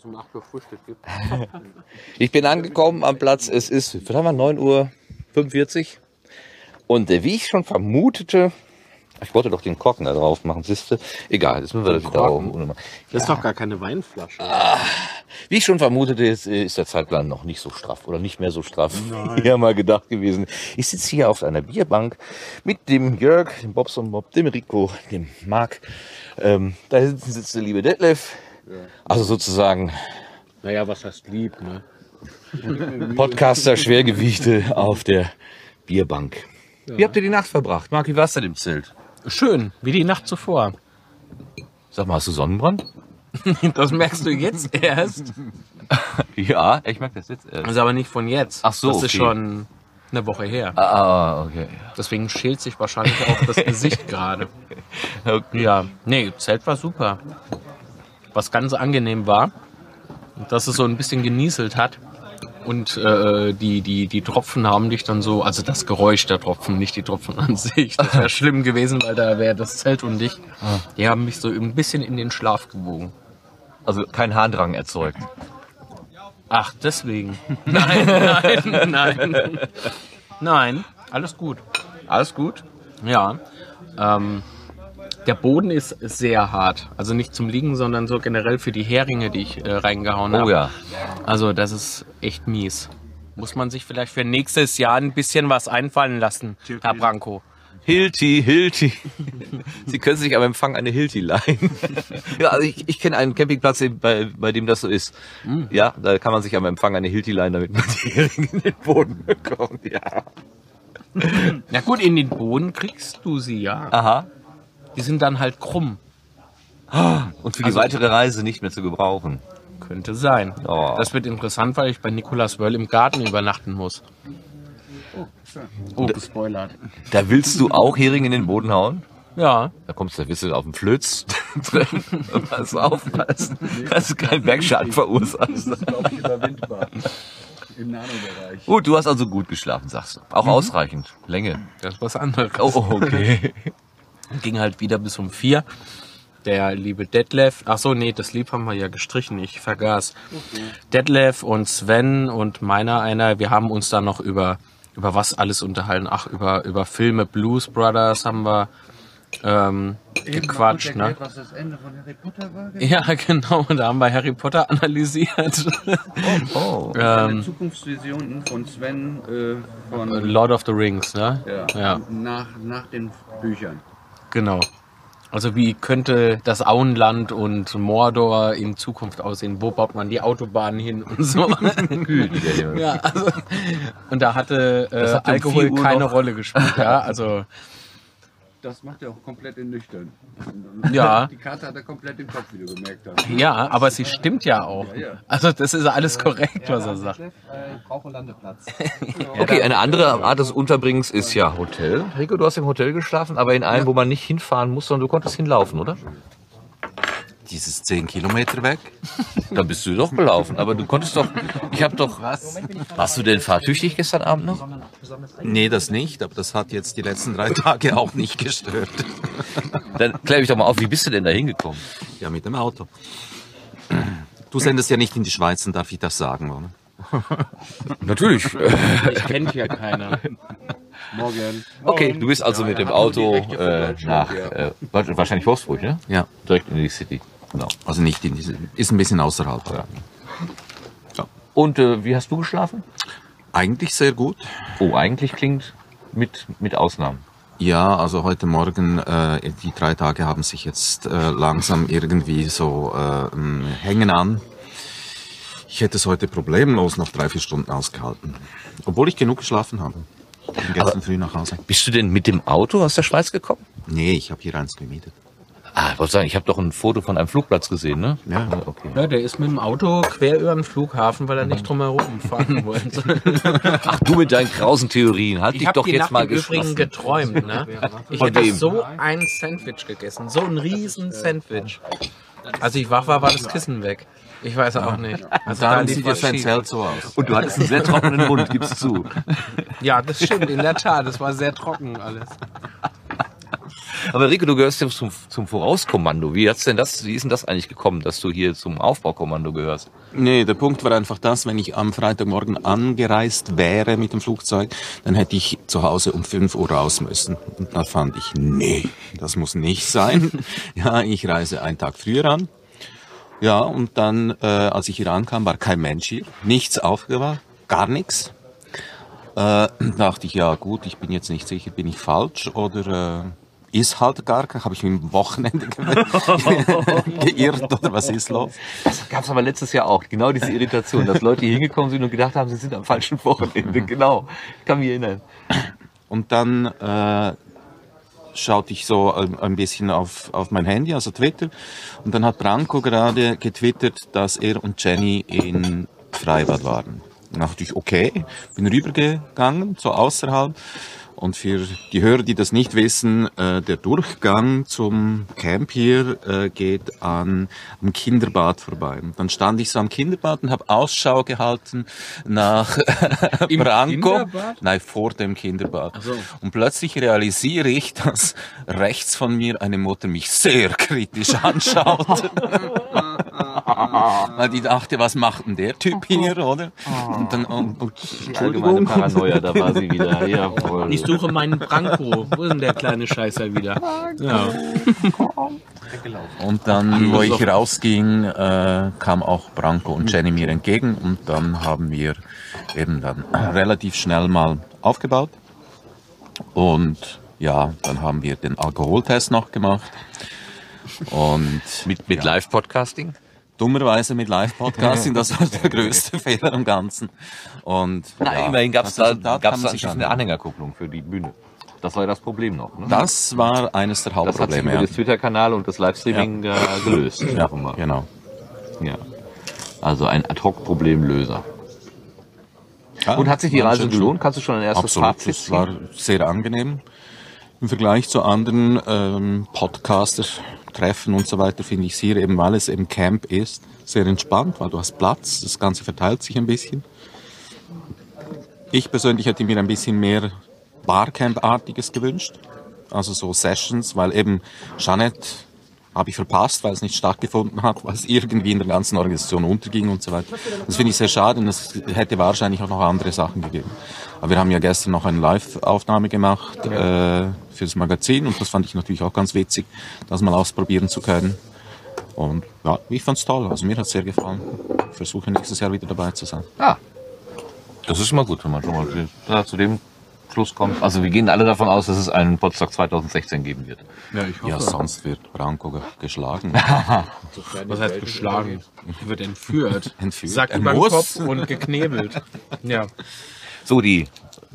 es um 8 Uhr Frühstück gibt. Ich bin angekommen am Platz, es ist, was haben wir, 9 Uhr 45. Und äh, wie ich schon vermutete, ich wollte doch den Korken da drauf machen, siehste. Egal, jetzt müssen wir das wieder Korken? oben. Das ist doch gar keine Weinflasche. Wie ich schon vermutete, ist, äh, ist der Zeitplan noch nicht so straff oder nicht mehr so straff, wie ja mal gedacht gewesen. Ich sitze hier auf einer Bierbank mit dem Jörg, dem Bobson Bob, dem Rico, dem Marc. Ähm, da hinten sitzt der liebe Detlef. Also sozusagen Naja, was heißt lieb, ne? Podcaster Schwergewichte auf der Bierbank. Wie habt ihr die Nacht verbracht? Marc, wie war's denn im Zelt? Schön, wie die Nacht zuvor. Sag mal, hast du Sonnenbrand? Das merkst du jetzt erst. Ja, ich merke das jetzt erst. Das ist aber nicht von jetzt. Ach so, Das ist okay. schon eine Woche her. Ah, okay. Deswegen schält sich wahrscheinlich auch das Gesicht gerade. okay. Ja, nee, Zelt war super. Was ganz angenehm war, dass es so ein bisschen genieselt hat. Und äh, die, die, die Tropfen haben dich dann so, also das Geräusch der Tropfen, nicht die Tropfen an sich. Das wäre schlimm gewesen, weil da wäre das Zelt undicht. Die haben mich so ein bisschen in den Schlaf gewogen. Also kein Harndrang erzeugt. Ach, deswegen. Nein, nein, nein. Nein, alles gut. Alles gut? Ja. Ähm, der Boden ist sehr hart. Also nicht zum Liegen, sondern so generell für die Heringe, die ich äh, reingehauen habe. Oh ja. Also das ist echt mies. Muss man sich vielleicht für nächstes Jahr ein bisschen was einfallen lassen, Herr Branko. Hilti, Hilti. Sie können sich am Empfang eine Hilti leihen. ja, also ich, ich kenne einen Campingplatz, bei, bei dem das so ist. Ja, da kann man sich am Empfang eine Hilti leihen, damit man die Heringe in den Boden bekommt. Ja. Na gut, in den Boden kriegst du sie ja. Aha. Die sind dann halt krumm. Und für die Also- weitere Reise nicht mehr zu gebrauchen. Könnte sein. Oh. Das wird interessant, weil ich bei Nicolas Wöll im Garten übernachten muss. Oh, gespoilert. Da willst du auch Heringe in den Boden hauen? Ja, Da kommst du ein bisschen auf den Flöz. Pass aufpassen, dass du keinen Bergschaden verursachst. glaube ich, überwindbar. Im Nanobereich. Gut, du hast also gut geschlafen, sagst du. Auch ausreichend. Länge. das ist was anderes. Oh, oh, okay. Ging halt wieder bis um vier. Der liebe Detlef, ach so, nee, das Lieb haben wir ja gestrichen, ich vergaß. Detlef und Sven und meiner einer, wir haben uns da noch über, über was alles unterhalten. Ach, über, über Filme, Blues Brothers haben wir ähm, gequatscht, ne? was das Ende von Harry Potter war? Ja, genau, da haben wir Harry Potter analysiert. Oh. Eine Zukunftsvision von Sven äh, von Lord of the Rings, ne? ja, ja. Nach, nach den Büchern. Genau. Also wie könnte das Auenland und Mordor in Zukunft aussehen? Wo baut man die Autobahnen hin und so? ja, also, und da hatte äh, Alkohol 4 Uhr keine noch- Rolle gespielt. Ja, also Das macht er auch komplett in nüchtern. Ja. Die Karte hat er komplett im Kopf, wie du gemerkt hast. ja, aber sie stimmt ja auch. ja. Also das ist alles korrekt, was er sagt. Brauche Landeplatz. Okay, eine andere Art des Unterbringens ist ja Hotel. Rico, du hast im Hotel geschlafen, aber in einem, wo man nicht hinfahren muss, sondern du konntest hinlaufen, oder? Dieses 10 Kilometer weg. Da bist du doch gelaufen, aber du konntest doch, ich hab doch, Was? warst du denn fahrtüchtig gestern Abend noch? Nee, das nicht, aber das hat jetzt die letzten drei Tage auch nicht gestört. Dann klär mich doch mal auf, wie bist du denn da hingekommen? Ja, mit dem Auto. Du sendest ja nicht in die Schweiz, dann darf ich das sagen, oder? Natürlich. Ich kennt ja keiner. Morgen. Okay, du bist also mit dem Auto äh, nach, äh, wahrscheinlich Wolfsburg, ne? Ja, Direkt in die City. Genau. also nicht in diese, ist ein bisschen außerhalb. Ja. Und äh, wie hast du geschlafen? Eigentlich sehr gut. Oh, eigentlich klingt mit, mit Ausnahmen. Ja, also heute Morgen, äh, die drei Tage haben sich jetzt äh, langsam irgendwie so äh, hängen an. Ich hätte es heute problemlos noch drei, vier Stunden ausgehalten. Obwohl ich genug geschlafen habe. Ich bin gestern früh nach Hause. Bist du denn mit dem Auto aus der Schweiz gekommen? Nee, ich habe hier eins gemietet. Ah, ich wollte sagen, ich habe doch ein Foto von einem Flugplatz gesehen, ne? Ja. Okay. Ja, der ist mit dem Auto quer über den Flughafen, weil er nicht drumherum fahren wollte. Ach, du mit deinen krausen Theorien. Halt Ich dich habe doch die jetzt Nacht mal im Übrigen geträumt. Ne? Ich hätte wem? so ein Sandwich gegessen. So ein riesen Sandwich. Als ich wach war, war das Kissen weg. Ich weiß auch nicht. Also da sieht jetzt sein schief. Zelt so aus. Und du hattest einen sehr trockenen Mund, gibst zu. Ja, das stimmt, in der Tat. Das war sehr trocken alles. Aber Rico, du gehörst ja zum, zum Vorauskommando. Wie hat's denn das, wie ist denn das eigentlich gekommen, dass du hier zum Aufbaukommando gehörst? Nee, der Punkt war einfach das, wenn ich am Freitagmorgen angereist wäre mit dem Flugzeug, dann hätte ich zu Hause um 5 Uhr raus müssen. Und da fand ich, nee, das muss nicht sein. ja, ich reise einen Tag früher an. Ja, und dann, äh, als ich hier ankam, war kein Mensch hier. Nichts aufgewacht, gar nichts. Äh, dachte ich, ja gut, ich bin jetzt nicht sicher, bin ich falsch oder äh, ist halt gar kein, habe ich mich am Wochenende ge geirrt oder was ist los? Das gab's aber letztes Jahr auch, genau diese Irritation, dass Leute hier hingekommen sind und gedacht haben, sie sind am falschen Wochenende. Genau, ich kann mich erinnern. Und dann äh, schaute ich so ein, ein bisschen auf, auf mein Handy, also Twitter, und dann hat Branko gerade getwittert, dass er und Jenny in Freibad waren. Dann dachte ich, okay, bin rübergegangen, so außerhalb. Und für die Hörer, die das nicht wissen, äh, der Durchgang zum Camp hier äh, geht an am Kinderbad vorbei. Und dann stand ich so am Kinderbad und habe Ausschau gehalten nach Im Branko. Kinderbad? Nein, vor dem Kinderbad. so. Und plötzlich realisiere ich, dass rechts von mir eine Mutter mich sehr kritisch anschaut. Weil die dachte, was macht denn der Typ hier, oder? Und dann, und, und, Allgemeine Entschuldigung. Paranoia, da war sie wieder. Jawohl. Ich suche meinen Branko. Wo ist denn der kleine Scheißer wieder? Ja. Und dann, wo ich rausging, äh, kam auch Branko und Jenny mir entgegen und dann haben wir eben dann relativ schnell mal aufgebaut. Und ja, dann haben wir den Alkoholtest noch gemacht. Und Mit, mit Live-Podcasting? Dummerweise mit Live-Podcasting, das war der größte Fehler am Ganzen. Und Na, ja, immerhin gab's das da, gab's da eine. Anhängerkupplung für die Bühne. Das war ja das Problem noch. Ne? Das war eines der Das hat sich Hauptprobleme. Ja. den Twitter-Kanal und das Livestreaming äh, gelöst. Ja, genau. ja. Also ein Ad-Hoc-Problemlöser. Ja, Und hat sich die Reise gelohnt? Kannst du schon ein erstes Absolut, Fazit das war sehr angenehm. Im Vergleich zu anderen ähm, Podcaster-Treffen und so weiter finde ich es hier eben, weil es eben Camp ist, sehr entspannt, weil du hast Platz, das Ganze verteilt sich ein bisschen. Ich persönlich hätte mir ein bisschen mehr Barcamp-artiges gewünscht, also so Sessions, weil eben Jeanette habe ich verpasst, weil es nicht stattgefunden hat, weil es irgendwie in der ganzen Organisation unterging und so weiter. Das finde ich sehr schade und es hätte wahrscheinlich auch noch andere Sachen gegeben. Aber wir haben ja gestern noch eine Live-Aufnahme gemacht äh, fürs Magazin und das fand ich natürlich auch ganz witzig, das mal ausprobieren zu können. Und ja, ich fand's toll, also mir hat's sehr gefallen. Ich versuche nächstes Jahr wieder dabei zu sein. Ah, das ist immer gut, wenn man schon mal ja, zu dem Schluss kommt. Also wir gehen alle davon aus, dass es einen Potsdam 2016 geben wird. Ja, ich hoffe. Ja, sonst wird Branko ge geschlagen. Was heißt geschlagen? Wird entführt. Entführt. Sack Er über den. Kopf und geknebelt. Ja. So, die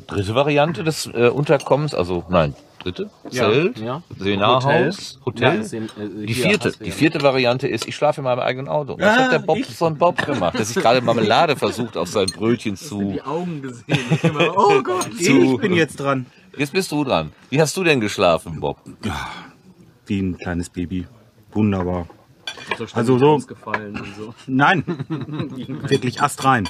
dritte Variante des äh, Unterkommens, also nein, dritte, Ja, Zelt, ja. Seminarhaus, Hotel. Ja, Sen- äh, Die vierte, die ja. vierte Variante ist, ich schlafe in meinem eigenen Auto. Was hat der Bob von Bob gemacht? Der sich gerade Marmelade versucht auf sein Brötchen zu. Die Augen gesehen. Ich immer, oh Gott. Ich bin jetzt dran. Jetzt bist du dran. Wie hast du denn geschlafen, Bob? Wie ein kleines Baby. Wunderbar. Also so- so. Nein, wirklich astrein.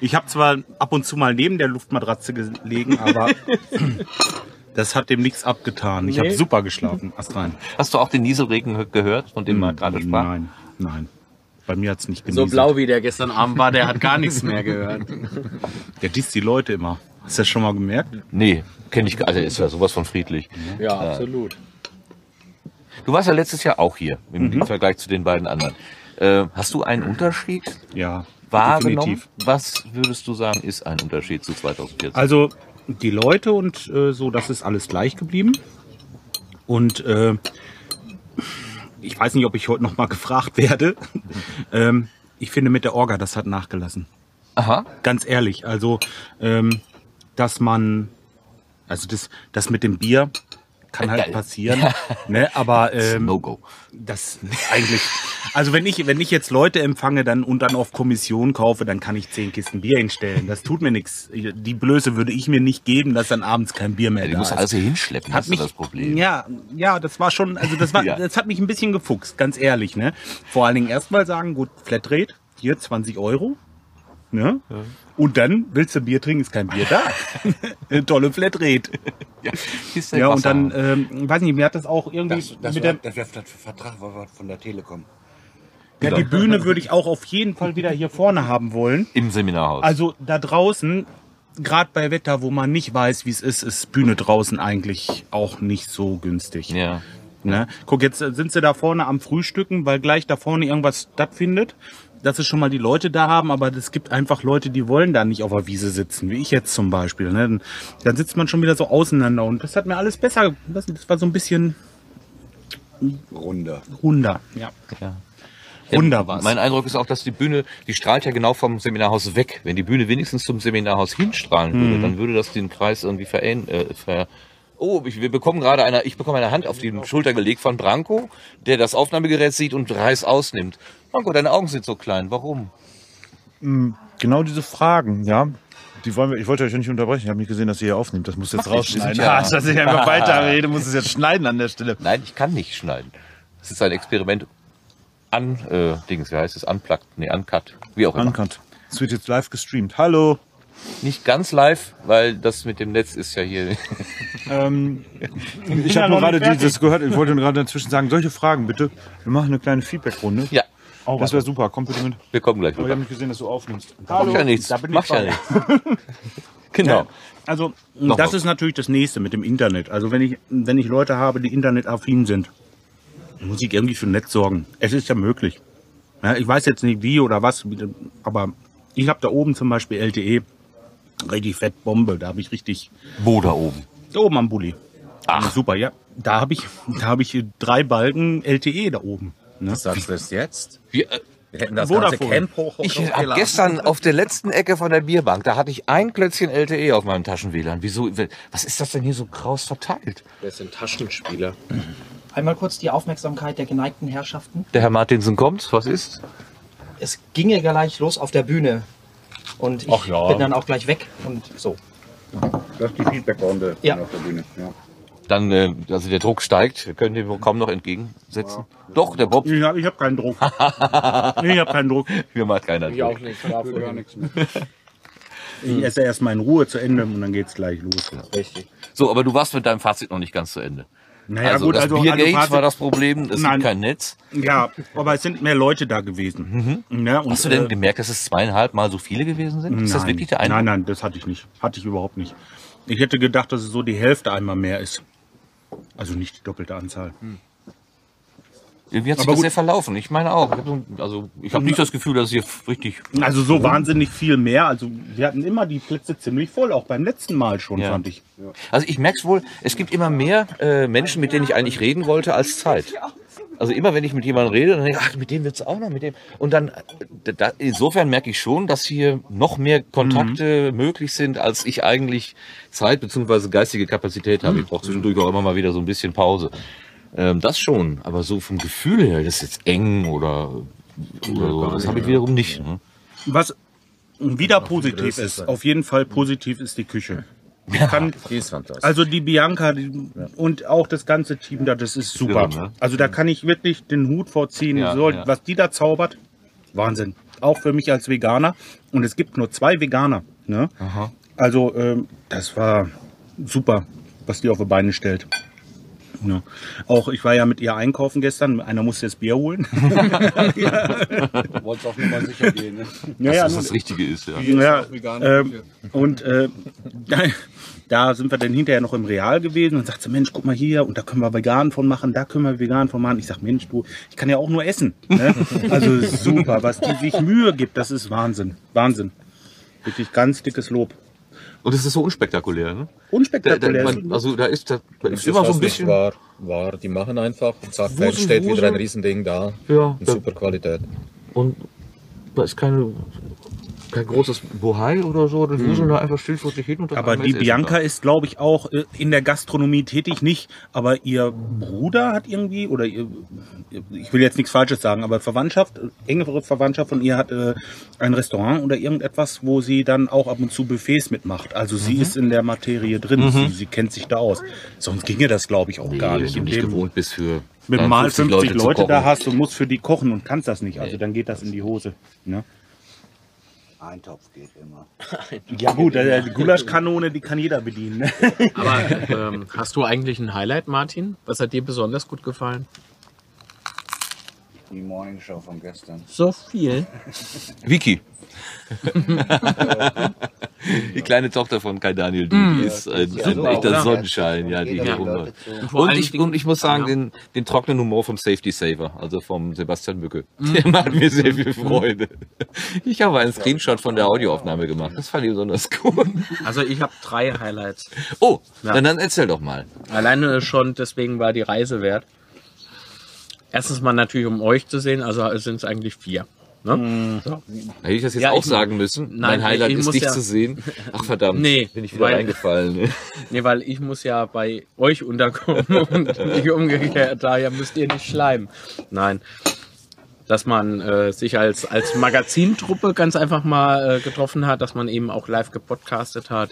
Ich habe zwar ab und zu mal neben der Luftmatratze gelegen, aber das hat dem nichts abgetan. Ich habe Nee. super geschlafen, astrein. Hast du auch den Nieselregen gehört, von dem man gerade sprach? Nein, nein. Bei mir hat's nicht So genieselt. blau wie der gestern Abend war, der hat gar nichts mehr gehört. Der disst die Leute immer. Hast du das schon mal gemerkt? Nee, kenne ich gar Also ist ja sowas von friedlich. Ja, absolut. Du warst ja letztes Jahr auch hier, im, im Vergleich zu den beiden anderen. Äh, hast du einen Unterschied Ja, wahrgenommen? definitiv. Was würdest du sagen, ist ein Unterschied zu 2014? Also die Leute und äh, so, das ist alles gleich geblieben. Und äh, ich weiß nicht, ob ich heute noch mal gefragt werde. ähm, ich finde mit der Orga, das hat nachgelassen. Aha. Ganz ehrlich, also ähm, dass man, also das, das mit dem Bier kann halt Geil. passieren, ne? Aber ähm, No-Go. das eigentlich, also wenn ich, wenn ich jetzt Leute empfange dann und dann auf Kommission kaufe, dann kann ich zehn Kisten Bier hinstellen. Das tut mir nichts. Die Blöße würde ich mir nicht geben, dass dann abends kein Bier mehr Ja, da musst ist. du alles hier hinschleppen, hat hast mich, du das Problem. Ja, ja, das war schon, also das war, Ja. das hat mich ein bisschen gefuchst, ganz ehrlich, ne? Vor allen Dingen erstmal sagen, gut, Flatrate, hier 20 Euro, ne? Und dann willst du Bier trinken, ist kein Bier da. Tolle Flatrate. Kiste Ja, und dann, ähm, weiß nicht, mir hat das auch irgendwie Das, das, mit war, der, das, das Vertrag war von der Telekom. ja, die Bühne würde ich auch auf jeden Fall wieder hier vorne haben wollen. Im Seminarhaus. Also da draußen, gerade bei Wetter, wo man nicht weiß, wie es ist, ist Bühne draußen eigentlich auch nicht so günstig. ja. Ne? Guck, jetzt äh, sind sie da vorne am Frühstücken, weil gleich da vorne irgendwas stattfindet. Dass sie schon mal die Leute da haben, aber es gibt einfach Leute, die wollen da nicht auf der Wiese sitzen, wie ich jetzt zum Beispiel. Ne? Dann, dann sitzt man schon wieder so auseinander und das hat mir alles besser, das, das war so ein bisschen Runder. runder. Ja. Ja. Runder. Mein Eindruck ist auch, dass die Bühne, die strahlt ja genau vom Seminarhaus weg. Wenn die Bühne wenigstens zum Seminarhaus hinstrahlen würde, Mhm. dann würde das den Kreis irgendwie verändern. Äh, ver Oh, ich, wir bekommen gerade eine, ich bekomme eine Hand auf die Schulter gelegt von Branko, der das Aufnahmegerät sieht und Reis ausnimmt. Branko, deine Augen sind so klein. Warum? Genau diese Fragen, ja. Die wollen wir, ich wollte euch nicht unterbrechen. Ich habe nicht gesehen, dass ihr hier aufnehmt. Das muss jetzt rausschneiden. sind ja- Ah, dass ich einfach weiterrede, muss es jetzt schneiden an der Stelle. Nein, ich kann nicht schneiden. Es ist ein Experiment an, äh, Dings, wie heißt es? Unplugged, nee, uncut, wie auch immer. Uncut. Es wird jetzt live gestreamt. Hallo. Nicht ganz live, weil das mit dem Netz ist ja hier. Ähm, ich ja habe nur gerade dieses gehört. Ich wollte nur gerade dazwischen sagen, solche Fragen bitte. Wir machen eine kleine Feedback-Runde. ja, Das wäre super. Komm bitte mit. wir kommen gleich Aber ich habe nicht gesehen, dass du aufnimmst. Macht ja nichts. da bin ich Macht ja nichts. genau. Also Noch das was. ist natürlich das nächste mit dem Internet. Also wenn ich, wenn ich Leute habe, die internetaffin sind, muss ich irgendwie für Netz sorgen. Es ist ja möglich. Ja, ich weiß jetzt nicht wie oder was, aber ich habe da oben zum Beispiel LTE, richtig fett Bombe. Da habe ich richtig Wo da oben? da oben am Bulli. Ach super, ja. Da habe ich, da habe ich drei Balken LTE da oben. Ne? Sagst du das jetzt? Wir, äh, Wir hätten das Vodafone. ganze Camp hoch ich habe gestern auf der letzten Ecke von der Bierbank, da hatte ich ein Klötzchen LTE auf meinem Taschen-WLAN. Wieso? Was ist das denn hier so kraus verteilt? Das sind Taschenspieler. Einmal kurz die Aufmerksamkeit der geneigten Herrschaften. Der Herr Martinsen kommt. Was ist? Es ginge gleich los auf der Bühne. Und ich Ach ja. bin dann auch gleich weg und so. Das ist die Feedback-Runde Ja. auf der Bühne. Ja. Dann, äh, also der Druck steigt. Wir können dem wohl kaum noch entgegensetzen. Doch, der Bob. Ich habe ich hab keinen Druck. ich habe keinen Druck. Hier macht keiner Ich auch Druck. nicht. Dafür. Ich esse erstmal in Ruhe zu Ende und dann geht's gleich los. Richtig. So, aber du warst mit deinem Fazit noch nicht ganz zu Ende. Naja, also das Biergate war das Problem. Es Nein. gibt kein Netz. Ja, aber es sind mehr Leute da gewesen. Ja, und, Hast du denn äh, gemerkt, dass es zweieinhalb Mal so viele gewesen sind? Ist das nein. wirklich der Eindruck? Nein, nein, das hatte ich nicht. Hatte ich überhaupt nicht. Ich hätte gedacht, dass es so die Hälfte einmal mehr ist. Also nicht die doppelte Anzahl. Irgendwie hat sich Aber das gut. sehr verlaufen. Ich meine auch. Ich hab so, also ich habe nicht das Gefühl, dass es hier richtig. Also so wahnsinnig viel mehr. Also wir hatten immer die Plätze ziemlich voll, auch beim letzten Mal schon, Ja. fand ich. Also ich merk's wohl. Es gibt immer mehr äh, Menschen, mit denen ich eigentlich reden wollte, als Zeit. Also immer wenn ich mit jemandem rede, dann denke ich, ach, mit dem wird's auch noch, mit dem. Und dann, äh, da, insofern merke ich schon, dass hier noch mehr Kontakte möglich sind, als ich eigentlich Zeit bzw. geistige Kapazität habe. Ich brauche zwischendurch auch immer mal wieder so ein bisschen Pause. Ähm, das schon, aber so vom Gefühl her, das ist jetzt eng oder, oder so, das habe ich wiederum nicht. Ne? Was wieder positiv ist, auf jeden Fall positiv ist die Küche. Ich kann, Die ist fantastisch. also die Bianca die, und auch das ganze Team da, das ist super. irre, ne? Also da kann ich wirklich den Hut vorziehen. Ja, so, ja. Was die da zaubert, Wahnsinn. Auch für mich als Veganer. Und es gibt nur zwei Veganer. Ne? Also ähm, das war super, was die auf die Beine stellt. Ja. Auch ich war ja mit ihr einkaufen gestern. Einer musste jetzt Bier holen. Wolltest auf Nummer sicher gehen. Ne? ja, Dass das nun- das Richtige ist, ja. ja, ähm, und äh, da, da sind wir dann hinterher noch im Real gewesen und sagt sie, Mensch, guck mal hier, und da können wir vegan von machen, da können wir vegan von machen. Ich sag, Mensch, du, ich kann ja auch nur essen. Ne? Also super, was die sich Mühe gibt, das ist Wahnsinn. Wahnsinn. Wirklich ganz dickes Lob. Und es ist so unspektakulär, ne? Da, da, Unspektakulär. man, also da ist, da, da ist immer so ein bisschen. War, war, die machen einfach und zack, Wusel, fertig steht wieder ein Riesending da. Ja, in da- super Qualität. Und da ist keine, kein großes Bohai oder so. Das wuseln da einfach still vor sich hin. Und Aber die Bianca ist, glaube ich, auch äh, in der Gastronomie tätig, nicht. Aber ihr Bruder hat irgendwie, oder ihr, ich will jetzt nichts Falsches sagen, aber Verwandtschaft, engere Verwandtschaft von ihr hat äh, ein Restaurant oder irgendetwas, wo sie dann auch ab und zu Buffets mitmacht. Also sie ist in der Materie drin, sie, sie kennt sich da aus. Sonst ginge das, glaube ich, auch gar Nee, nicht. wenn du nicht gewohnt bist für du mal 50 Leute, zu da hast und musst für die kochen und kannst das nicht, also dann geht das in die Hose. Ne? Eintopf geht immer. Ja gut, äh, die Gulaschkanone, die kann jeder bedienen. ne? Aber ähm, hast du eigentlich ein Highlight, Martin? Was hat dir besonders gut gefallen? Die Morning Show von gestern. So viel. Vicky. die kleine Tochter von Kai Daniel, die, die ist ein, ein echter Sonnenschein, ja, die hier rumläuft. Und ich, und ich muss sagen, Ja. den, den trockenen Humor vom Safety Saver, also vom Sebastian Mücke, der macht mir sehr viel Freude. Ich habe einen Screenshot von der Audioaufnahme gemacht, das fand ich besonders gut. Also ich habe drei Highlights. Oh, Ja. dann, dann erzähl doch mal. Alleine schon deswegen war die Reise wert. Erstens mal natürlich, um euch zu sehen, also sind es eigentlich vier. Ne? Hätte ich das jetzt Ja, auch ich- sagen müssen? Nein, mein Highlight ich ist muss dich ja- zu sehen. Ach verdammt, Nee, bin ich wieder weil- reingefallen. Nee, weil ich muss ja bei euch unterkommen und nicht umgekehrt. Daher müsst ihr nicht schleimen. Nein. Dass man äh, sich als, als Magazintruppe ganz einfach mal äh, getroffen hat, dass man eben auch live gepodcastet hat.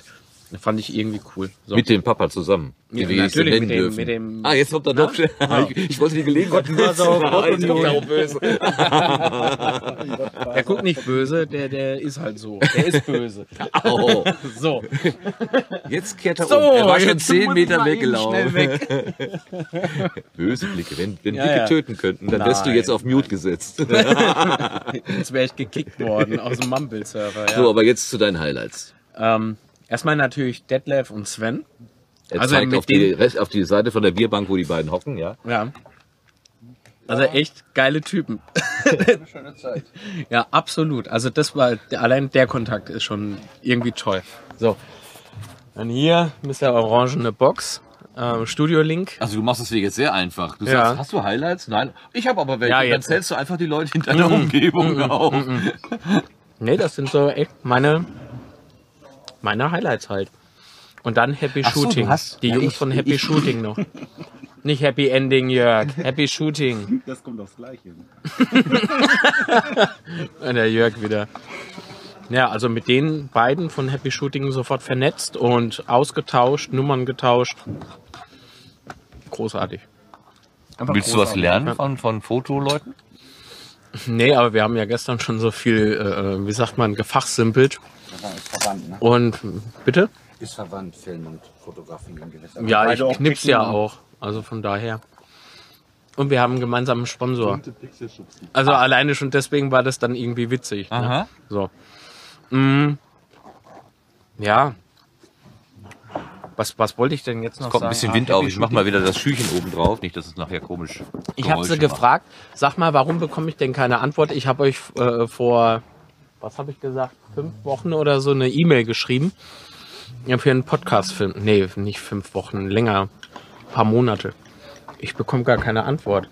Fand ich irgendwie cool. So. Mit dem Papa zusammen. Ja, jetzt natürlich, mit dem- dürfen. mit dem- ah, jetzt kommt er doch. Ich, ich wollte die Gelegenheit nutzen. Kommt er auch böse. Der guckt nicht böse, der, der ist halt so. Der ist böse. Au. So. Jetzt kehrt er So, um. Er war schon zehn Meter weggelaufen. Böse Blicke. Wenn, wenn Ja, Blicke ja. töten könnten, dann wärst du Nein. jetzt auf Mute gesetzt. Jetzt wäre ich gekickt worden aus dem Mumble-Server. Ja. So, aber jetzt zu deinen Highlights. Ähm, erstmal natürlich Detlef und Sven. Er Also zeigt auf die, Rest- auf die Seite von der Bierbank, wo die beiden hocken, ja. Ja. Also echt geile Typen. Schöne Zeit. Ja, absolut. Also das war, allein der Kontakt ist schon irgendwie toll. So. Dann hier ist der orangene Box. Ähm, Studio Link. Also du machst es dir jetzt sehr einfach. Du Ja. sagst, hast du Highlights? Nein. Ich habe aber welche. Ja, Und dann jetzt. zählst du einfach die Leute in deiner Umgebung auf. Nee, das sind so echt meine, meine Highlights halt. Und dann Happy Ach so, Shooting. hast- Die ja, Jungs ich- von Happy ich- Shooting noch. Nicht Happy Ending, Jörg. Happy Shooting. Das kommt aufs Gleiche. Und der Jörg wieder. Ja, also mit den beiden von Happy Shooting sofort vernetzt und ausgetauscht, Nummern getauscht. Großartig. Einfach Willst du was großartig. lernen von, von Fotoleuten? Nee, aber wir haben ja gestern schon so viel, äh, wie sagt man, gefachsimpelt. Ist verwandt, ne? Und bitte? Ist verwandt, Film und Fotografie in gewisser Ja, Beide ich auch knips Pixel ja auch. Also von daher. Und wir haben einen gemeinsamen Sponsor. Also alleine schon deswegen war das dann irgendwie witzig. Ne? Aha. So. Mm. Ja. Was, was wollte ich denn jetzt noch Kommt sagen? ein bisschen Ah, Wind auf. Happy Ich mach mal wieder das Schüchen oben drauf. Nicht, dass es nachher komisch Ich habe sie macht. gefragt, sag mal, warum bekomme ich denn keine Antwort? Ich habe euch äh, vor, was habe ich gesagt, fünf Wochen oder so eine E-Mail geschrieben. Ja, für einen Podcast-Film. Nee, nicht fünf Wochen, länger, paar Monate. Ich bekomme gar keine Antwort.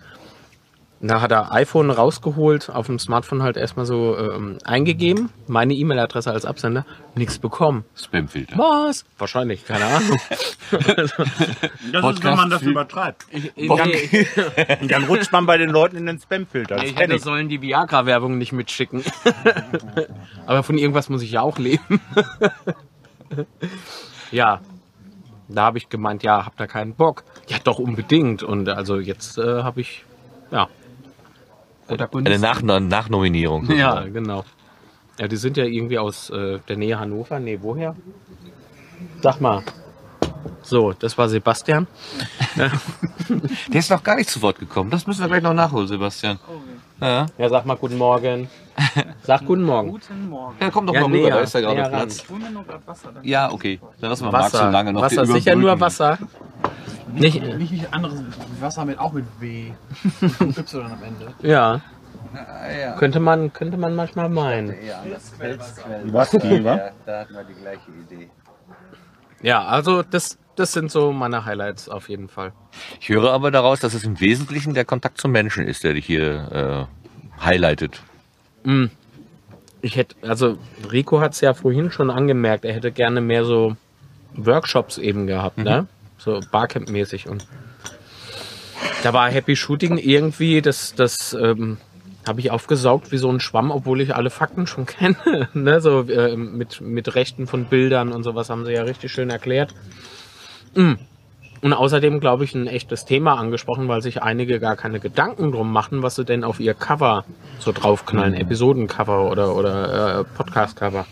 Da hat er iPhone rausgeholt, auf dem Smartphone halt erstmal so ähm, eingegeben, meine E-Mail-Adresse als Absender, nichts bekommen. Spamfilter. Was? Wahrscheinlich, keine Ahnung. Das ist, wenn man das übertreibt. nee, Und dann rutscht man bei den Leuten in den Spamfilter. Das Ich hätte ich. sollen die Viagra-Werbung nicht mitschicken. Aber von irgendwas muss ich ja auch leben. ja, da habe ich gemeint, ja, habt ihr keinen Bock? Ja, doch unbedingt. Und also jetzt äh, habe ich, ja, Eine Nach Nachnominierung. Ja, genau. Ja, die sind ja irgendwie aus äh, der Nähe Hannover. Nee, woher? Sag mal. So, das war Sebastian. Der ist noch gar nicht zu Wort gekommen. Das müssen wir gleich noch nachholen, Sebastian. Ja, Ja, sag mal guten Morgen. Sag guten Morgen. Guten Morgen. ja komm doch Ja, mal rüber, näher, da ist ja gerade Platz. Ich hol mir nur gerade Wasser. Dann Ja, okay. Dann lassen wir Max so Wasser. lange noch Wasser, sicher nur. Wasser. Nicht, nicht, nicht anderes Wasser mit auch mit W. Und Y am Ende. ja, Ah, ja. könnte man, könnte man manchmal meinen. Ja. Was, die, wa? Ja, da hatten wir die gleiche Idee. Ja, also das, das sind so meine Highlights auf jeden Fall. Ich höre aber daraus, dass es im Wesentlichen der Kontakt zum Menschen ist, der dich hier äh, highlightet. Ich hätte, also Rico hat es ja vorhin schon angemerkt, er hätte gerne mehr so Workshops eben gehabt, ne? So Barcamp-mäßig und da war Happy Shooting irgendwie, das, das ähm, habe ich aufgesaugt wie so ein Schwamm, obwohl ich alle Fakten schon kenne. ne? So äh, mit, mit Rechten von Bildern und sowas haben sie ja richtig schön erklärt. Mm. Und außerdem, glaube ich, ein echtes Thema angesprochen, weil sich einige gar keine Gedanken drum machen, was sie denn auf ihr Cover so draufknallen. Episodencover oder, oder äh, Podcast-Cover.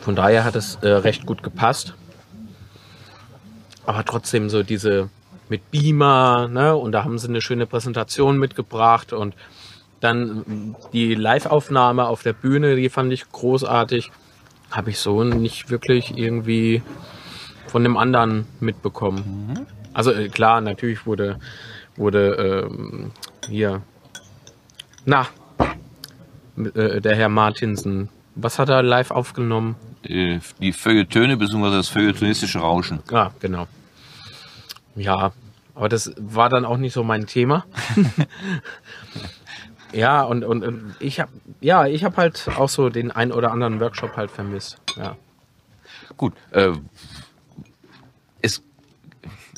Von daher hat es äh, recht gut gepasst. Aber trotzdem so diese mit Beamer, ne? Und da haben sie eine schöne Präsentation mitgebracht und dann die Live-Aufnahme auf der Bühne, die fand ich großartig. Habe ich so nicht wirklich irgendwie von dem anderen mitbekommen. Also äh, klar, natürlich wurde, wurde ähm, hier, na, äh, der Herr Martinsen, was hat er live aufgenommen? Die, die Feuilletöne bzw. das feuilletonistische Rauschen. Ah, genau. Ja, aber das war dann auch nicht so mein Thema. ja, und, und, ich habe ja, ich habe halt auch so den ein oder anderen Workshop halt vermisst. Ja. Gut, äh,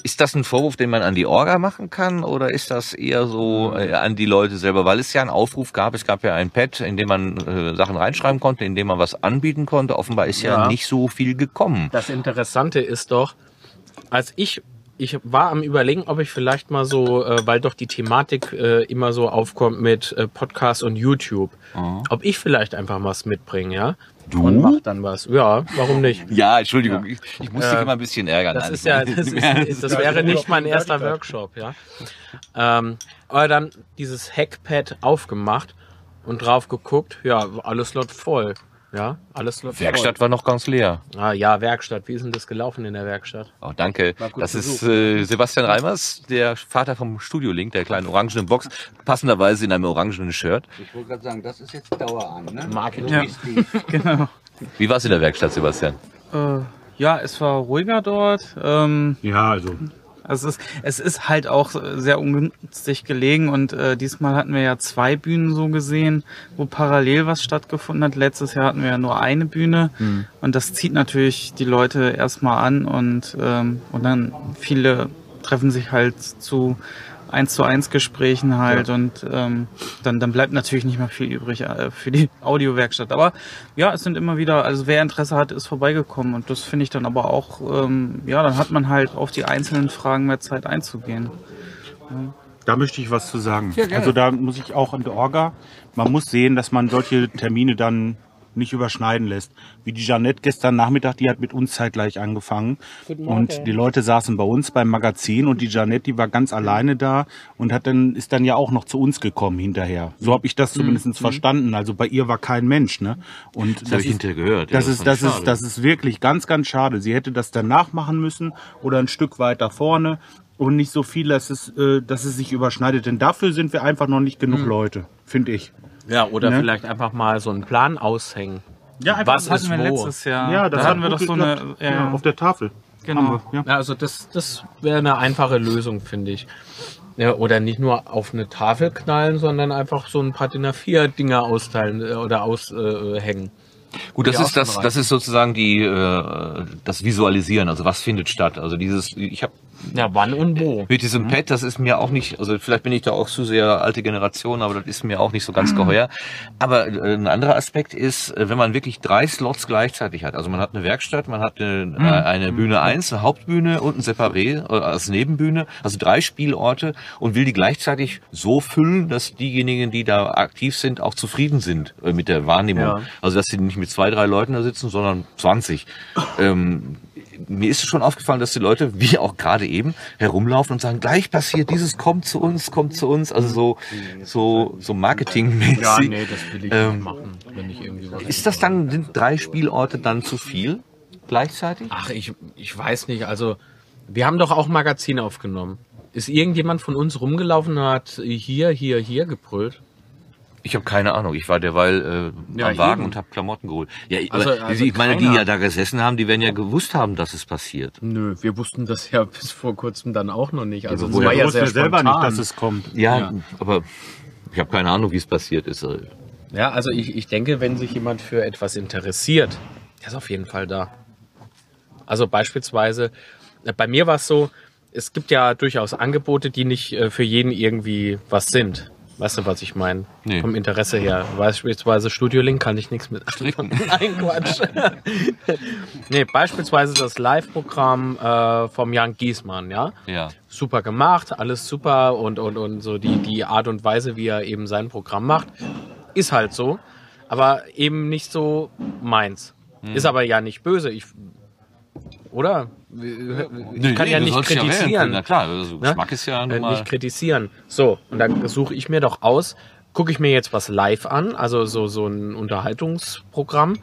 ist das ein Vorwurf, den man an die Orga machen kann oder ist das eher so äh, an die Leute selber? Weil es ja einen Aufruf gab, es gab ja ein Pad, in dem man äh, Sachen reinschreiben konnte, in dem man was anbieten konnte. Offenbar ist ja, Ja. nicht so viel gekommen. Das Interessante ist doch, als ich ich war am überlegen, ob ich vielleicht mal so, äh, weil doch die Thematik äh, immer so aufkommt mit äh, Podcast und YouTube, ob ich vielleicht einfach was mitbringe, ja? Du? Und mach dann was. Ja, warum nicht? Ja, Entschuldigung, ich, ich muss dich Äh, immer ein bisschen ärgern. Das Nein, ist ja, das, ist, das wäre nicht mein erster Workshop, ja. Ähm, aber dann dieses Hackpad aufgemacht und drauf geguckt, ja, alles läuft voll. Ja, alles läuft Werkstatt war noch ganz leer. voll. Ah, ja, Werkstatt. Wie ist denn das gelaufen in der Werkstatt? Oh, danke. Das ist äh, Sebastian Reimers, der Vater vom Studio Link, der kleinen orangenen Box, passenderweise in einem orangenen Shirt. Ich wollte gerade sagen, das ist jetzt Dauer an, ne? Marketing. Steve. Genau. Wie war es in der Werkstatt, Sebastian? Äh, ja, es war ruhiger dort. Ähm, Ja, also es, ist, es ist halt auch sehr ungünstig gelegen und äh, diesmal hatten wir ja zwei Bühnen so gesehen, wo parallel was stattgefunden hat. Letztes Jahr hatten wir ja nur eine Bühne und das zieht natürlich die Leute erstmal an und, ähm, und dann viele treffen sich halt zu eins zu eins Gesprächen halt und ähm, dann, dann bleibt natürlich nicht mehr viel übrig äh, für die Audiowerkstatt. Aber ja, es sind immer wieder, also wer Interesse hat, ist vorbeigekommen und das finde ich dann aber auch, ähm, ja, dann hat man halt auf die einzelnen Fragen mehr Zeit einzugehen. Da möchte ich was zu sagen. also da muss ich auch an der Orga, man muss sehen, dass man solche Termine dann nicht überschneiden lässt. Wie die Janette gestern Nachmittag, die hat mit uns zeitgleich angefangen. Und die Leute saßen bei uns beim Magazin und die Janette, die war ganz alleine da und hat dann, ist dann ja auch noch zu uns gekommen hinterher. So habe ich das zumindest verstanden. Also bei ihr war kein Mensch, ne? Und Das habe ich ist- hinterher gehört. Ja, das, ist, das, ist, das ist wirklich ganz, ganz schade. Sie hätte das danach machen müssen oder ein Stück weiter vorne und nicht so viel, dass es, äh, dass es sich überschneidet. Denn dafür sind wir einfach noch nicht genug Leute, finde ich. Ja, oder Ne? vielleicht einfach mal so einen Plan aushängen. Ja, einfach- Was Das ist hatten wir wo? letztes Jahr. Ja, das da hat hatten wir doch so geklappt. eine, ja, ja, auf der Tafel. genau. Wir, ja. Ja, also das, das wäre eine einfache Lösung, finde ich. Ja, oder nicht nur auf eine Tafel knallen, sondern einfach so ein paar DIN A4-Dinger austeilen äh, oder aushängen. Gut, das ist das, das ist sozusagen die äh, das Visualisieren, also was findet statt. Also dieses, ich habe Ja, wann und wo. mit diesem Pad, das ist mir auch nicht, also vielleicht bin ich da auch zu sehr alte Generation, aber das ist mir auch nicht so ganz geheuer. Aber äh, ein anderer Aspekt ist, äh, wenn man wirklich drei Slots gleichzeitig hat. Also man hat eine Werkstatt, man hat eine, äh, eine Bühne 1, eine Hauptbühne und ein Separé als Nebenbühne, also drei Spielorte und will die gleichzeitig so füllen, dass diejenigen, die da aktiv sind, auch zufrieden sind mit der Wahrnehmung. Ja. Also dass sie nicht mit zwei, drei Leuten da sitzen, sondern 20. Ähm, mir ist schon aufgefallen, dass die Leute, wie auch gerade eben, herumlaufen und sagen, gleich passiert dieses, kommt zu uns, kommt zu uns. Also so, so, so marketingmäßig. Ja, nee, das will ich Ähm, nicht machen, wenn ich irgendwie was. Ist das dann, sind drei Spielorte dann zu viel gleichzeitig? Ach, ich, ich weiß nicht. Also, wir haben doch auch Magazin aufgenommen. Ist irgendjemand von uns rumgelaufen und hat hier, hier, hier gebrüllt? Ich habe keine Ahnung. Ich war derweil äh, Ja, am Wagen eben. und habe Klamotten geholt. Ja, Also- aber also ich meine, die ja da gesessen haben, die werden ja gewusst haben, dass es passiert. Nö, wir wussten das ja bis vor kurzem dann auch noch nicht. Also, aber es war ja wussten sehr wir selber spontan. nicht, dass es kommt. Ja, Ja. aber ich habe keine Ahnung, wie es passiert ist. Ja, also ich, ich denke, wenn sich jemand für etwas interessiert, der ist auf jeden Fall da. Also beispielsweise, äh, bei mir war es so, es gibt ja durchaus Angebote, die nicht äh, für jeden irgendwie was sind. Weißt du, was ich meine? Nee. Vom Interesse her. Beispielsweise Studio Link kann ich nichts mit Stricken. Nein, Quatsch. nee, beispielsweise das Live-Programm äh, vom Jan Giesmann, ja? Ja. Super gemacht, alles super und, und, und so die, die Art und Weise, wie er eben sein Programm macht, ist halt so. Aber eben nicht so meins. Hm. Ist aber ja nicht böse. Ich, oder? Ich Nee, kann nee, ja du nicht ja kritisieren. können. Na klar, also Ne? Geschmack ist ja Äh, nun mal. nicht kritisieren. So, und dann suche ich mir doch aus, gucke ich mir jetzt was live an, also so, so ein Unterhaltungsprogramm,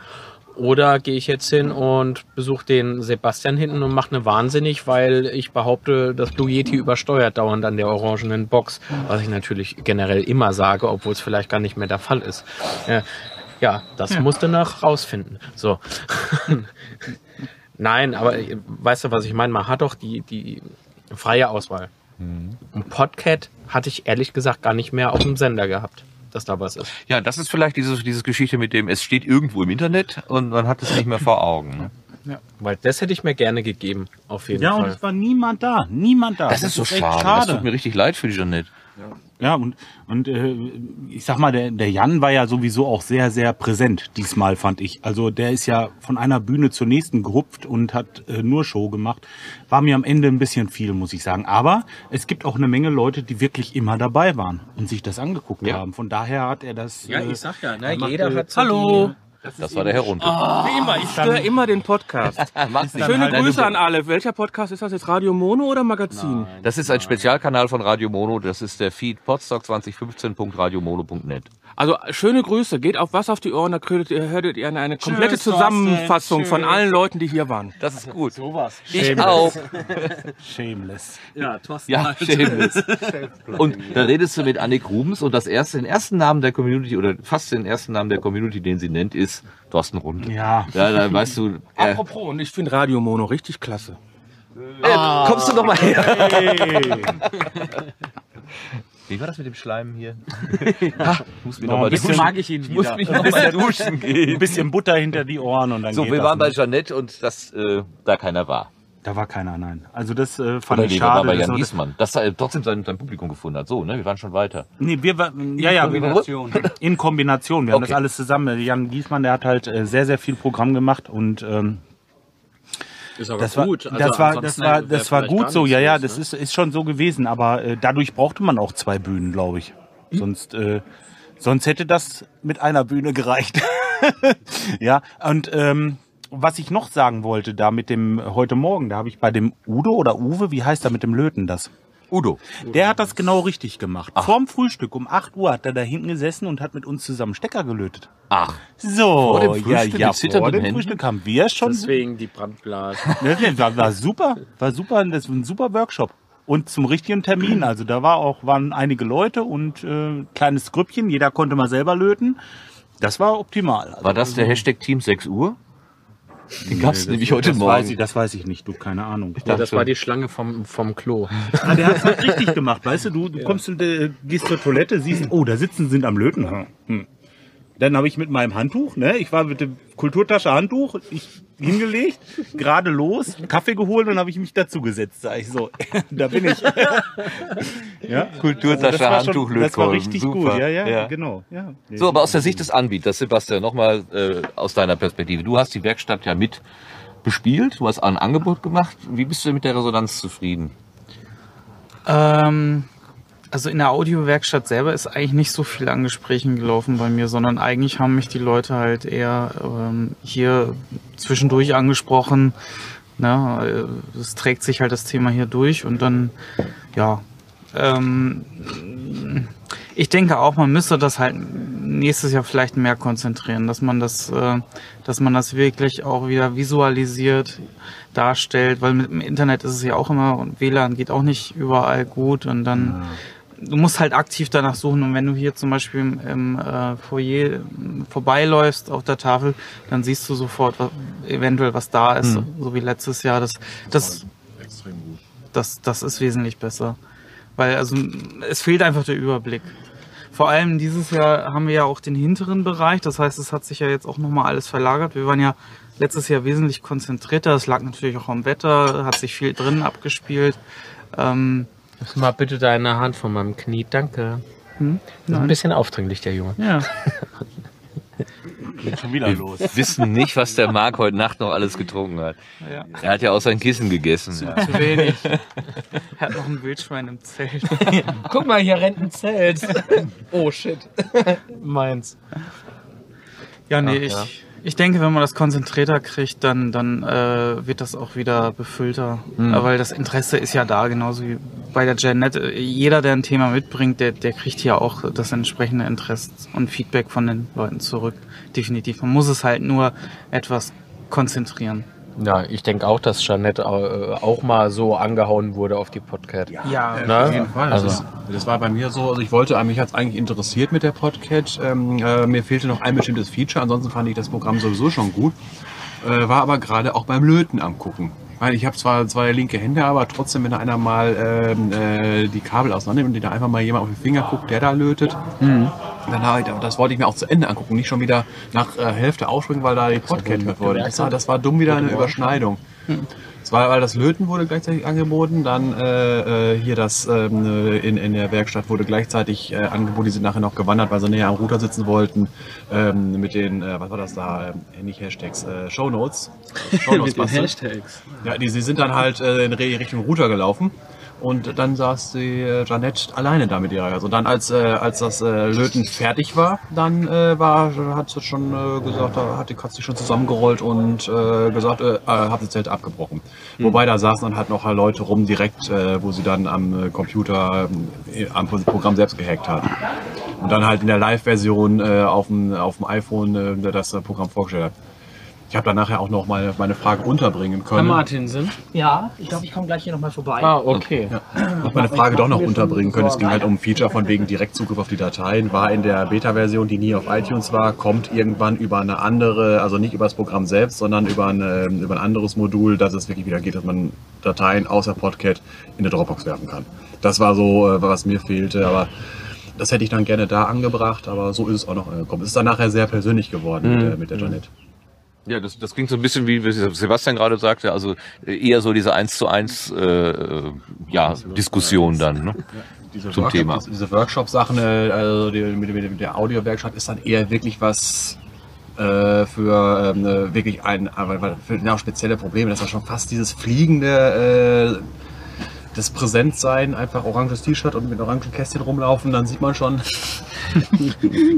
oder gehe ich jetzt hin und besuche den Sebastian hinten und mache eine wahnsinnig, weil ich behaupte, das Blue Yeti übersteuert dauernd an der orangenen Box, was ich natürlich generell immer sage, obwohl es vielleicht gar nicht mehr der Fall ist. Äh, ja, das musste noch rausfinden. So. Nein, aber äh, weißt du, was ich meine? Man hat doch die, die freie Auswahl. Und Podcat hatte ich ehrlich gesagt gar nicht mehr auf dem Sender gehabt, dass da was ist. Ja, das ist vielleicht diese, diese Geschichte mit dem, es steht irgendwo im Internet und man hat es nicht mehr vor Augen. ne? Weil das hätte ich mir gerne gegeben, auf jeden Ja, und Fall. es war niemand da. Niemand da. Das ist so echt schade. Das tut mir richtig leid für die Jeanette. Ja, und, und äh, ich sag mal, der, der Jan war ja sowieso auch sehr, sehr präsent diesmal, fand ich. Also der ist ja von einer Bühne zur nächsten gehupft und hat äh, nur Show gemacht. War mir am Ende ein bisschen viel, muss ich sagen. Aber es gibt auch eine Menge Leute, die wirklich immer dabei waren und sich das angeguckt Ja. haben. Von daher hat er das... ja, äh, ich sag ja, ne, er jeder äh, hat Hallo. Das war der herunter. Wie immer, ich störe immer den Podcast. Schöne halt- Grüße an alle. Welcher Podcast ist das jetzt? Radio Mono oder Magazin? Das ist ein Spezialkanal von Radio Mono. Das ist der Feed podstock2015.radiomono.net. Also schöne Grüße. Geht auf was auf die Ohren, da hörtet ihr, hörtet ihr eine, eine komplette Tschüss, Zusammenfassung Thorsten. von Tschüss. allen Leuten, die hier waren. Das ist gut. Sowas. Ich auch. Shameless. Ja, Thorsten. Ja, shameless. Und da redest du mit Annik Rubens und das erste, den ersten Namen der Community oder fast den ersten Namen der Community, den sie nennt, ist Thorsten Rund. Ja. Ja, da weißt du, äh, Apropos, und ich finde Radio Mono richtig klasse. äh, kommst du noch mal her? Wie war das mit dem Schleim hier? ha, muss mich noch Noch ein bisschen- mag ich ihn muss mich noch mal duschen gehen. Ein bisschen Butter hinter die Ohren und dann So, wir das, waren bei ne? Jeanette und dass äh, da keiner war. Da war keiner, nein. Also das äh, fand Oder ich nee, wir schade. waren bei Jan Giesmann. Dass er trotzdem sein, sein Publikum gefunden hat. So, ne? Wir waren schon weiter. Nee, wir waren, ja, ja, Kombination. in Kombination. Wir haben Okay. das alles zusammen. Jan Giesmann, der hat halt äh, sehr, sehr viel Programm gemacht und ähm, Ist aber das war, gut. Also das war, das war, das war gut so. Ja, ja, das ne? ist, ist schon so gewesen. Aber äh, dadurch brauchte man auch zwei Bühnen, glaube ich. Sonst, äh, sonst hätte das mit einer Bühne gereicht. ja, und ähm, was ich noch sagen wollte, da mit dem heute Morgen, da habe ich bei dem Udo oder Uwe, wie heißt er mit dem Löten das? Udo. Der hat das genau richtig gemacht. Vorm Frühstück um 8 Uhr hat er da hinten gesessen und hat mit uns zusammen Stecker gelötet. Ach. So, Vor dem ja, Frühstück ja, zitternden vor dem Händen? Frühstück haben wir schon. Deswegen die Brandblase. Ne, war, war super, war super, das war ein super Workshop. Und zum richtigen Termin, also da war auch, waren einige Leute und äh, kleines Grüppchen, jeder konnte mal selber löten. Das war optimal. Also, War das der Hashtag Team 6 Uhr? Den gab's das- nämlich heute das Morgen. Weiß ich, das weiß ich nicht, du, keine Ahnung. Ja, das war die Schlange vom, vom Klo. Ah, der hat es richtig gemacht, weißt du, du, du kommst und äh, gehst zur Toilette, siehst, oh, da sitzen sind am Löten. Hm. Hm. Dann habe ich mit meinem Handtuch, ne, ich war mit der Kulturtasche Handtuch, ich hingelegt, gerade los, Kaffee geholt und habe ich mich dazu gesetzt, sag ich so. da bin ich. ja, Kulturtasche, das war Handtuch, schon, Das war richtig Super. gut, ja, ja, Ja. genau. Ja. So, aber aus der Sicht des Anbieters, Sebastian, nochmal äh, aus deiner Perspektive. Du hast die Werkstatt ja mit bespielt, du hast ein Angebot gemacht. Wie bist du mit der Resonanz zufrieden? Ähm, also in der Audiowerkstatt selber ist eigentlich nicht so viel an Gesprächen gelaufen bei mir, sondern eigentlich haben mich die Leute halt eher ähm, hier zwischendurch angesprochen. Ne, äh, es trägt sich halt das Thema hier durch und dann, ja, ähm, ich denke auch, man müsste das halt nächstes Jahr vielleicht mehr konzentrieren, dass man das, äh, dass man das wirklich auch wieder visualisiert, darstellt, weil mit dem Internet ist es ja auch immer und WLAN geht auch nicht überall gut und dann du musst halt aktiv danach suchen und wenn du hier zum Beispiel im, im äh, Foyer vorbeiläufst auf der Tafel, dann siehst du sofort was, eventuell was da ist, so wie letztes Jahr. Das, das, das, das ist wesentlich besser, weil also es fehlt einfach der Überblick. Vor allem dieses Jahr haben wir ja auch den hinteren Bereich, das heißt, es hat sich ja jetzt auch nochmal alles verlagert. Wir waren ja letztes Jahr wesentlich konzentrierter, das lag natürlich auch am Wetter, hat sich viel drin abgespielt. Ähm, Lass mal bitte deine Hand von meinem Knie, danke. Das ist ein bisschen aufdringlich, der Junge. Ja. Geht schon wieder los. Wissen nicht, was der Marc heute Nacht noch alles getrunken hat. Ja. Er hat ja auch sein Kissen gegessen. Zu wenig. Er hat noch ein Wildschwein im Zelt. Guck mal, hier rennt ein Zelt. oh shit. Meins. Ja, nee, Ach, ich, ja. Ich denke, wenn man das konzentrierter kriegt, dann, dann äh, wird das auch wieder befüllter. Mhm. Weil das Interesse ist ja da, genauso wie bei der Janette. Jeder, der ein Thema mitbringt, der, der kriegt hier auch das entsprechende Interesse und Feedback von den Leuten zurück. Definitiv. Man muss es halt nur etwas konzentrieren. Ja, ich denke auch, dass Jeanette äh, auch mal so angehauen wurde auf die Podcast. Ja, Ne? Auf jeden Fall. Also, Das, ist, das war bei mir so. Also ich wollte, mich hat es eigentlich interessiert mit der Podcat. Ähm, äh, mir fehlte noch ein bestimmtes Feature. Ansonsten fand ich das Programm sowieso schon gut. Äh, war aber gerade auch beim Löten am gucken. Weil ich habe zwar zwei linke Hände, aber trotzdem, wenn da einer mal ähm, äh, die Kabel auseinander nimmt und da einfach mal jemand auf den Finger guckt, der da lötet, dann habe ich, das wollte ich mir auch zu Ende angucken, nicht schon wieder nach äh, Hälfte aufspringen, weil da die Podcast mit wurde. Das war, das war dumm wieder eine Überschneidung. Es war, weil das Löten wurde gleichzeitig angeboten, dann äh, äh, hier das ähm, äh, in, in der Werkstatt wurde gleichzeitig äh, angeboten, die sind nachher noch gewandert, weil sie näher am Router sitzen wollten, ähm, mit den, äh, was war das da, ähm, nicht Hashtags, äh, Shownotes. Shownotes mit den. Hashtags. Ja, die, sie sind dann halt äh, in Richtung Router gelaufen. Und dann saß die äh, Janette alleine da mit ihrer Gas. Und dann, als, äh, als das äh, Löten fertig war, dann äh, war, hat sie schon äh, gesagt, da hat die Katze sich schon zusammengerollt und äh, gesagt, äh, äh, hat das Zelt abgebrochen. Wobei da saßen dann halt noch Leute rum direkt, äh, wo sie dann am äh, Computer, äh, am Programm selbst gehackt hat. Und dann halt in der Live-Version äh, auf dem auf dem iPhone äh, das äh, Programm vorgestellt hat. Ich habe dann nachher auch noch meine, meine Frage unterbringen Herr können. Martinsen. Ja, ich glaube, ich komme gleich hier nochmal vorbei. Ah, okay. Hab meine Frage doch noch unterbringen können. Es ging halt um ein Feature von wegen Direktzugriff auf die Dateien. War in der Beta-Version, die nie auf iTunes war, kommt irgendwann über eine andere, also nicht über das Programm selbst, sondern über, eine, über ein anderes Modul, dass es wirklich wieder geht, dass man Dateien außer Podcat in eine Dropbox werfen kann. Das war so, äh, was mir fehlte, aber das hätte ich dann gerne da angebracht, aber so ist es auch noch angekommen. Es ist dann nachher sehr persönlich geworden mit, der, mit der Janet. Ja, das, das klingt so ein bisschen wie wie Sebastian gerade sagte, also äh, eher so diese eins zu eins äh, äh, ja, Diskussion dann ne? diese zum Workshop, Thema. Diese Workshop-Sachen, äh, also die, mit, mit der Audiowerkstatt ist dann eher wirklich was äh, für ähm, äh, wirklich ein, aber für ja, spezielle Probleme. Das war schon fast dieses fliegende, äh, das Präsentsein, einfach oranges T-Shirt und mit orangen Kästchen rumlaufen, dann sieht man schon.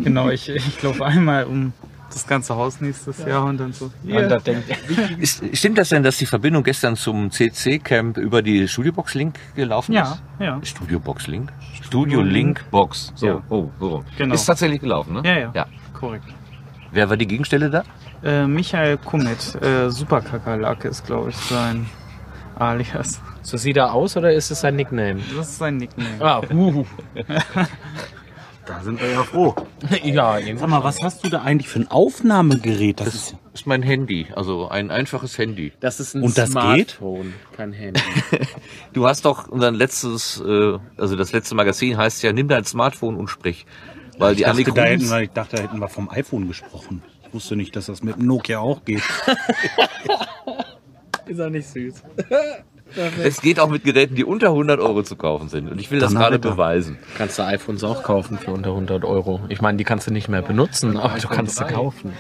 Genau, ich, ich laufe einmal um das ganze Haus nächstes Jahr und dann so. Und da denkt, Ist, stimmt das denn, dass die Verbindung gestern zum CC-Camp über die Studiobox-Link gelaufen Ja, ist? ja. Studiobox-Link? Studio-Link-Box. So, Ja. oh, so. Genau. Ist tatsächlich gelaufen, ne? Ja, ja, ja. korrekt. Wer war die Gegenstelle da? Äh, Michael Kummet, äh, Superkakerlake ist, glaube ich, sein Alias. so sieht er aus oder ist es sein Nickname? Das ist sein Nickname. Ah, uh. Da sind wir ja froh. ja, Sag mal, was hast du da eigentlich für ein Aufnahmegerät? Das ist, Das ist mein Handy, also ein einfaches Handy. das ist ein Und das geht? Smartphone, kein Handy. Du hast doch unser letztes, äh, also das letzte Magazin heißt ja, nimm dein Smartphone und sprich. Weil die ich, dachte, da hätten wir, ich dachte, da hätten wir vom iPhone gesprochen. Ich wusste nicht, dass das mit dem Nokia auch geht. ist er nicht süß? Es geht auch mit Geräten, die unter 100 Euro zu kaufen sind. Und ich will das gerade beweisen. Kannst du iPhones auch kaufen für unter 100 Euro. Ich meine, die kannst du nicht mehr benutzen, aber du kannst sie kaufen.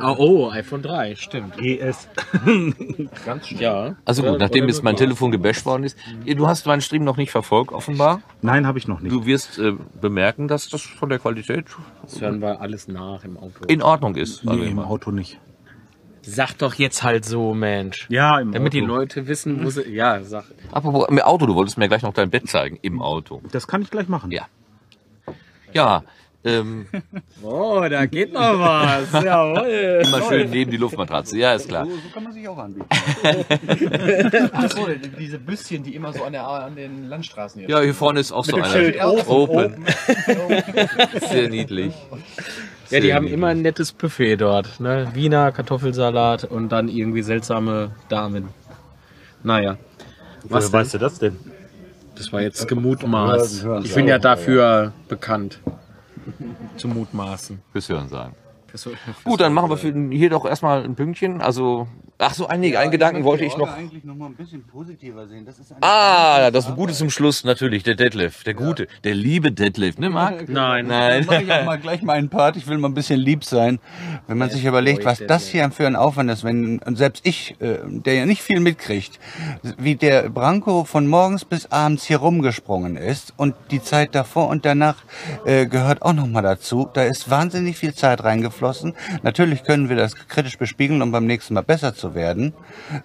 Oh, oh, iPhone 3, stimmt. GS. Ganz schnell. Ja. Also gut, nachdem jetzt mein Telefon gebasht worden ist, du hast meinen Stream noch nicht verfolgt, offenbar. Nein, habe ich noch nicht. Du wirst äh, bemerken, dass das von der Qualität Das hören wir alles nach im Auto. in Ordnung ist. Nee, im. Auto nicht. Sag doch jetzt halt so, Mensch. Ja, im Damit die Auto. Leute wissen, wo sie. Ja, sag. Apropos im Auto, du wolltest mir gleich noch dein Bett zeigen. Im Auto. Das kann ich gleich machen. Ja. Ja, ähm, Oh, da geht noch was. Jawohl. immer schön neben die Luftmatratze. Ja, ist klar. So kann man sich auch anbieten. Achso, diese Büsschen, die immer so an, der, an den Landstraßen hier Ja, hier vorne ist auch so einer. Schild Open. Sehr niedlich. Ja, die haben immer ein nettes Buffet dort. Ne? Wiener Kartoffelsalat und dann irgendwie seltsame Damen. Naja. Was Woher weißt du das denn? Das war jetzt gemutmaßt. Ich bin ja dafür bekannt. Zu mutmaßen. Fürs Hören sagen. Fürs- fürs- Gut, dann machen wir für hier doch erstmal ein Pünktchen. Also Ach so, einige, einen Gedanken wollte ich noch. eigentlich noch mal ein bisschen positiver sehen. Das ist Ah, das Gute zum Schluss natürlich, der Detlef, der Gute, der liebe Detlef, ne Marc? Nein. Nein. Dann mache ich auch mal gleich meinen Part. Ich will mal ein bisschen lieb sein. Wenn man sich überlegt, was das hier für ein Aufwand ist, wenn und selbst ich, äh, der ja nicht viel mitkriegt, wie der Branko von morgens bis abends hier rumgesprungen ist und die Zeit davor und danach äh, gehört auch noch mal dazu. Da ist wahnsinnig viel Zeit reingeflossen. Natürlich können wir das kritisch bespiegeln, um beim nächsten Mal besser zu werden.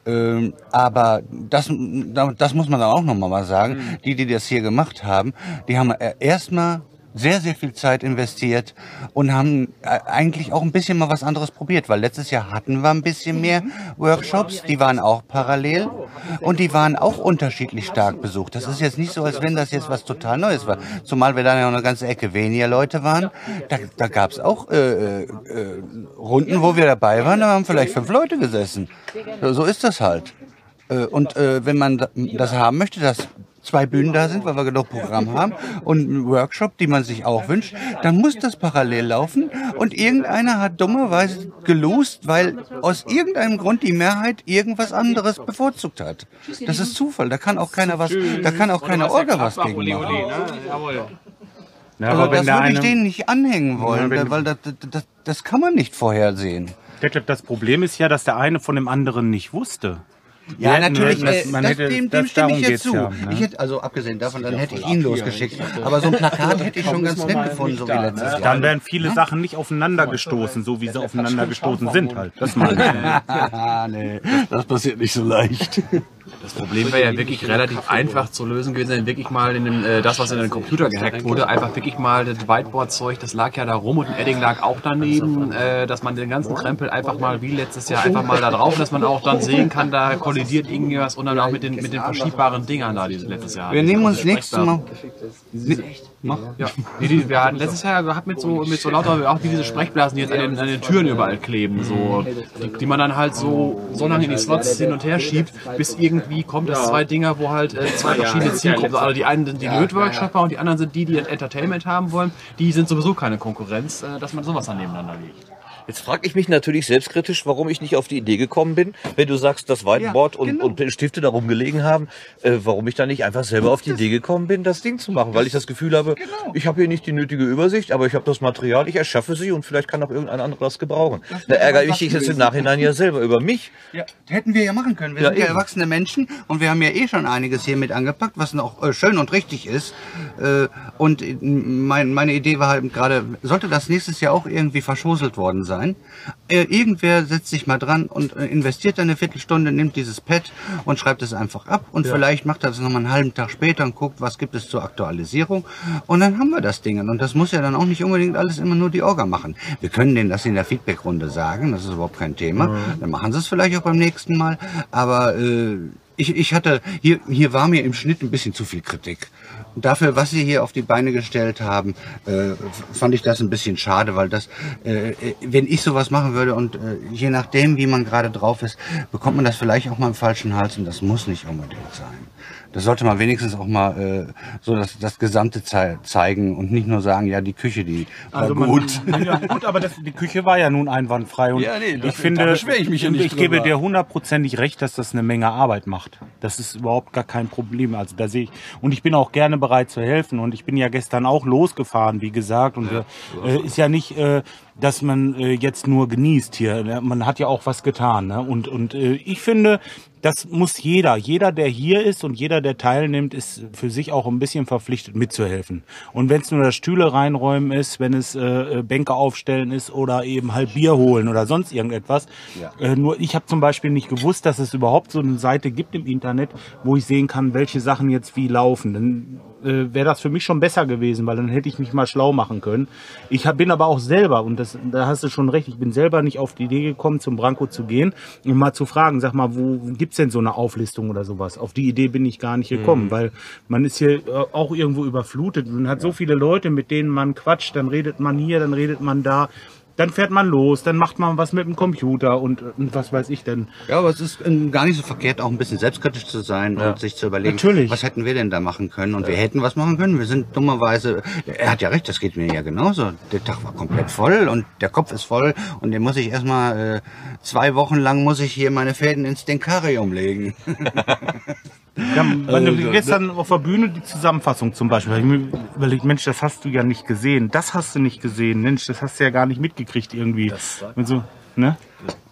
Ähm, aber das, das muss man dann auch noch mal sagen. Die, die das hier gemacht haben, die haben erstmal sehr, sehr viel Zeit investiert und haben äh, eigentlich auch ein bisschen mal was anderes probiert, weil letztes Jahr hatten wir ein bisschen mehr Workshops, die waren auch parallel und die waren auch unterschiedlich stark besucht. Das ist jetzt nicht so, als wenn das jetzt was total Neues war. Zumal wir dann ja noch eine ganze Ecke weniger Leute waren. Da, da gab es auch äh, äh, Runden, wo wir dabei waren, da haben vielleicht fünf Leute gesessen. So ist das halt. Äh, Und äh, wenn man da- das haben möchte, dass zwei Bühnen da sind, weil wir genug Programm haben und einen Workshop, die man sich auch wünscht, dann muss das parallel laufen und irgendeiner hat dummerweise gelost, weil aus irgendeinem Grund die Mehrheit irgendwas anderes bevorzugt hat. Das ist Zufall, da kann auch keiner was, da kann auch keine Orga was gegen machen. Ja, Also aber wenn das würde ich denen nicht anhängen wollen, Ja, wenn- weil das, das, das kann man nicht vorhersehen. Detlef, das Problem ist ja, dass der eine von dem anderen nicht wusste. Ja, hätten- natürlich, das- äh, man das, hätte- dem, das- dem stimme ich jetzt zu. ja, ne? Ich hätte, also abgesehen davon, dann hätte ich ihn losgeschickt. Aber so ein Plakat hätte ich schon ganz nett gefunden, so wie letztes Jahr. Dann wären viele Sachen nicht aufeinander gestoßen, so wie sie aufeinander gestoßen sind halt. Das meine ich. nee, das passiert nicht so leicht. Das Problem wäre ja wirklich relativ einfach zu lösen gewesen, wenn wirklich mal in den, äh, das, was in den Computer gehackt wurde, einfach wirklich mal das Whiteboard-Zeug, das lag ja da rum und ein Edding lag auch daneben, äh, dass man den ganzen Krempel einfach mal wie letztes Jahr einfach mal da drauf, dass man auch dann sehen kann, da kollidiert irgendwas und dann auch mit den, mit den verschiebbaren Dingern da, die letztes Jahr Wir nehmen uns nächstes Mal. Ja, die, die, wir hatten letztes Jahr gehabt mit so, mit so lauter, auch wie diese Sprechblasen, die jetzt an den, an den Türen überall kleben, so, die, die man dann halt so, so lange in die Slots hin und her schiebt, bis irgendwie kommt es zwei Dinger, wo halt äh, zwei verschiedene Zielgruppen, also die einen sind die Lötworkshopper und die anderen sind die, die ein Entertainment haben wollen, die sind sowieso keine Konkurrenz, äh, dass man sowas dann nebeneinander legt. Jetzt frage ich mich natürlich selbstkritisch, warum ich nicht auf die Idee gekommen bin, wenn du sagst, dass Whiteboard und, und Stifte da rumgelegen haben, äh, warum ich da nicht einfach selber auf die Idee gekommen bin, das Ding zu machen, weil ich das Gefühl habe, ich habe hier nicht die nötige Übersicht, aber ich habe das Material, ich erschaffe sie und vielleicht kann auch irgendein anderer das gebrauchen. Da ärgere ich dich jetzt im Nachhinein ja selber über mich. Ja, hätten wir ja machen können. Wir Ja, sind ja eben. erwachsene Menschen und wir haben ja eh schon einiges hier mit angepackt, was noch äh, schön und richtig ist. Äh, und äh, mein, meine Idee war halt gerade, sollte das nächstes Jahr auch irgendwie verschoselt worden sein, äh, irgendwer setzt sich mal dran und äh, investiert eine Viertelstunde, nimmt dieses Pad und schreibt es einfach ab und vielleicht macht er das nochmal einen halben Tag später und guckt, was gibt es zur Aktualisierung und dann haben wir das Ding. Und das muss ja dann auch nicht unbedingt alles immer nur die Orga machen. Wir können denen das in der Feedbackrunde sagen, das ist überhaupt kein Thema. Dann machen sie es vielleicht auch beim nächsten Mal. Aber äh, ich, ich hatte, hier, hier war mir im Schnitt ein bisschen zu viel Kritik. Dafür, was sie hier auf die Beine gestellt haben, äh, fand ich das ein bisschen schade, weil das, äh, äh, wenn ich sowas machen würde und äh, je nachdem, wie man gerade drauf ist, bekommt man das vielleicht auch mal im falschen Hals und das muss nicht unbedingt sein. Das sollte man wenigstens auch mal äh, so das, das Gesamte zei zeigen und nicht nur sagen, ja, die Küche, die war Also man, gut. Ja, gut, aber das, die Küche war ja nun einwandfrei und Ja, nee, das- ich finde, da beschwer ich mich ja und nicht ich gebe drüber. dir hundertprozentig recht, dass das eine Menge Arbeit macht. Das ist überhaupt gar kein Problem. Also da sehe ich und ich bin auch gerne bereit zu helfen und ich bin ja gestern auch losgefahren, wie gesagt und äh, ist ja nicht äh, dass man äh, jetzt nur genießt hier. Man hat ja auch was getan. Ne? Und, und äh, ich finde, das muss jeder. Jeder, der hier ist und jeder, der teilnimmt, ist für sich auch ein bisschen verpflichtet mitzuhelfen. Und wenn es nur das Stühle reinräumen ist, wenn es äh, Bänke aufstellen ist oder eben halt Bier holen oder sonst irgendetwas. Äh, nur ich habe zum Beispiel nicht gewusst, dass es überhaupt so eine Seite gibt im Internet, wo ich sehen kann, welche Sachen jetzt wie laufen. Dann äh, wäre das für mich schon besser gewesen, weil dann hätte ich mich mal schlau machen können. Ich hab, bin aber auch selber, und das, da hast du schon recht, ich bin selber nicht auf die Idee gekommen, zum Branko zu gehen und mal zu fragen, sag mal, wo gibt's denn so eine Auflistung oder sowas? Auf die Idee bin ich gar nicht gekommen, Mhm. weil man ist hier äh, auch irgendwo überflutet. Man hat so viele Leute, mit denen man quatscht, dann redet man hier, dann redet man da. Dann fährt man los, dann macht man was mit dem Computer und, und was weiß ich denn. Ja, aber es ist ähm, gar nicht so verkehrt, auch ein bisschen selbstkritisch zu sein und sich zu überlegen, Natürlich. was hätten wir denn da machen können? Und wir hätten was machen können. Wir sind dummerweise, er hat ja recht, das geht mir ja genauso. Der Tag war komplett voll und der Kopf ist voll und den muss ich erstmal, äh, zwei Wochen lang muss ich hier meine Fäden ins Denkarium legen. Ja, wenn du gestern auf der Bühne die Zusammenfassung zum Beispiel, ich mir überlegt, Mensch, das hast du ja nicht gesehen, das hast du nicht gesehen, Mensch, das hast du ja gar nicht mitgekriegt irgendwie. Und so, ne?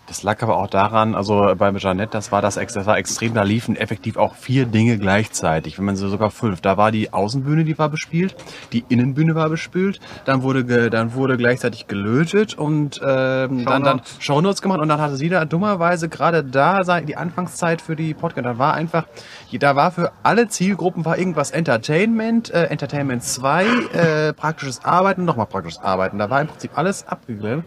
Das lag aber auch daran, also bei Jeanette, das war das, das war extrem, da liefen effektiv auch vier Dinge gleichzeitig, wenn man so sogar fünf. Da war die Außenbühne, die war bespielt, die Innenbühne war bespielt, dann wurde dann wurde gleichzeitig gelötet und ähm, dann dann Shownotes gemacht und dann hatte sie da dummerweise gerade da die Anfangszeit für die Podcast. Da war einfach, da war für alle Zielgruppen war irgendwas Entertainment, äh, Entertainment 2, äh, praktisches Arbeiten, nochmal praktisches Arbeiten. Da war im Prinzip alles abgegrillt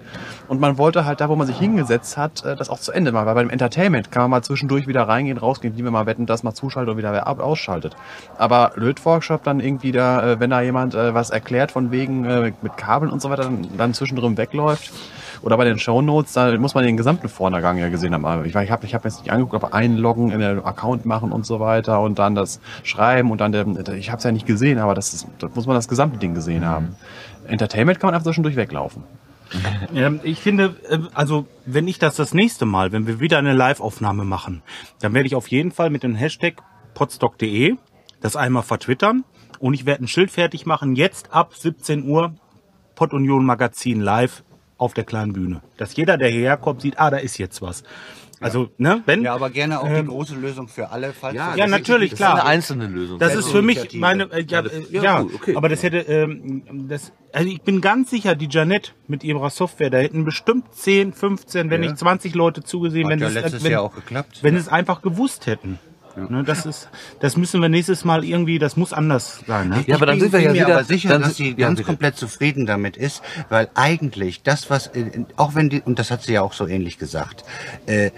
und man wollte halt da, wo man sich hingesetzt hat, äh, das auch zu Ende machen. Weil bei dem Entertainment kann man mal zwischendurch wieder reingehen, rausgehen, wie wir mal wetten, dass mal zuschaltet und wieder wer ausschaltet. Aber Lötworkshop dann irgendwie da, äh, wenn da jemand äh, was erklärt von wegen äh, mit Kabeln und so weiter, dann, dann zwischendrin wegläuft. Oder bei den Shownotes, da muss man den gesamten Vordergang ja gesehen haben. Ich, ich habe ich hab jetzt nicht angeguckt, aber einloggen, in den Account machen und so weiter und dann das Schreiben und dann der, ich habe es ja nicht gesehen, aber das, ist, das muss man das gesamte Ding gesehen haben. Entertainment kann man einfach zwischendurch weglaufen. Ähm, ich finde, äh, also wenn ich das das nächste Mal, wenn wir wieder eine Live-Aufnahme machen, dann werde ich auf jeden Fall mit dem Hashtag potstock.de das einmal vertwittern und ich werde ein Schild fertig machen, jetzt ab 17 Uhr Pott Union Magazin live auf der kleinen Bühne. Dass jeder, der hierher kommt, sieht, ah, da ist jetzt was. Also, ne, wenn... Ja, aber gerne auch Ähm, die große Lösung für alle. Falls Ja, ja natürlich, Das klar. ist eine einzelne Lösung. Das ist für mich meine, äh, ja, das- äh, ja, ja, gut, okay. aber das hätte, ähm, das, also ich bin ganz sicher, die Janette mit ihrer Software, da hätten bestimmt 10, 15, wenn Ja. nicht 20 Leute zugesehen, Hat wenn ja es, letztes wenn, Jahr auch geklappt. wenn es einfach gewusst hätten. Ne, das ist, das müssen wir nächstes Mal irgendwie, das muss anders sein. Ne? Ja, aber dann ich sind wir bin ja mir wieder- aber sicher, dann dass sie ja, ganz bitte. komplett zufrieden damit ist, weil eigentlich das, was, äh, auch wenn die, und das hat sie ja auch so ähnlich gesagt, äh,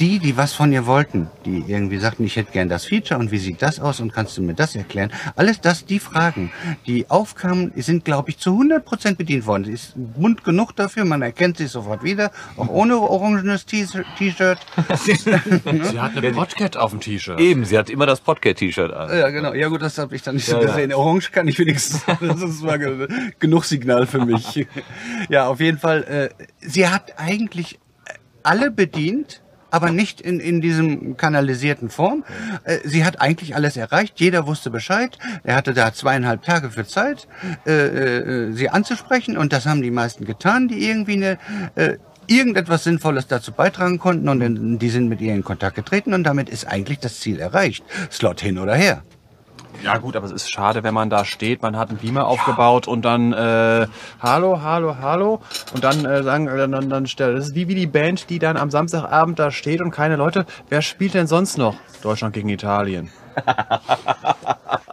die, die was von ihr wollten, die irgendwie sagten, ich hätte gern das Feature und wie sieht das aus und kannst du mir das erklären? Alles das, die Fragen, die aufkamen, sind, glaube ich, zu 100% bedient worden. Sie ist bunt genug dafür, man erkennt sie sofort wieder, auch ohne orangenes T-Shirt. Sie hat eine Podcat auf dem T-Shirt. Eben, sie hat immer das Podcast-T-Shirt an. Ja, genau. Ja gut, das habe ich dann nicht so Ja, ja. gesehen. Orange kann ich wenigstens. Das ge- genug Signal für mich. Ja, auf jeden Fall. Äh, sie hat eigentlich alle bedient, aber nicht in, in diesem kanalisierten Form. Äh, sie hat eigentlich alles erreicht. Jeder wusste Bescheid. Er hatte da zweieinhalb Tage für Zeit, äh, äh, sie anzusprechen. Und das haben die meisten getan, die irgendwie eine... Äh, irgendetwas Sinnvolles dazu beitragen konnten und die sind mit ihr in Kontakt getreten und damit ist eigentlich das Ziel erreicht. Slot hin oder her. Ja gut, aber es ist schade, wenn man da steht, man hat einen Beamer aufgebaut und dann äh, Hallo, Hallo, Hallo und dann äh, sagen, äh, dann, dann stellt. Das ist wie, wie die Band, die dann am Samstagabend da steht und keine Leute. Wer spielt denn sonst noch? Deutschland gegen Italien.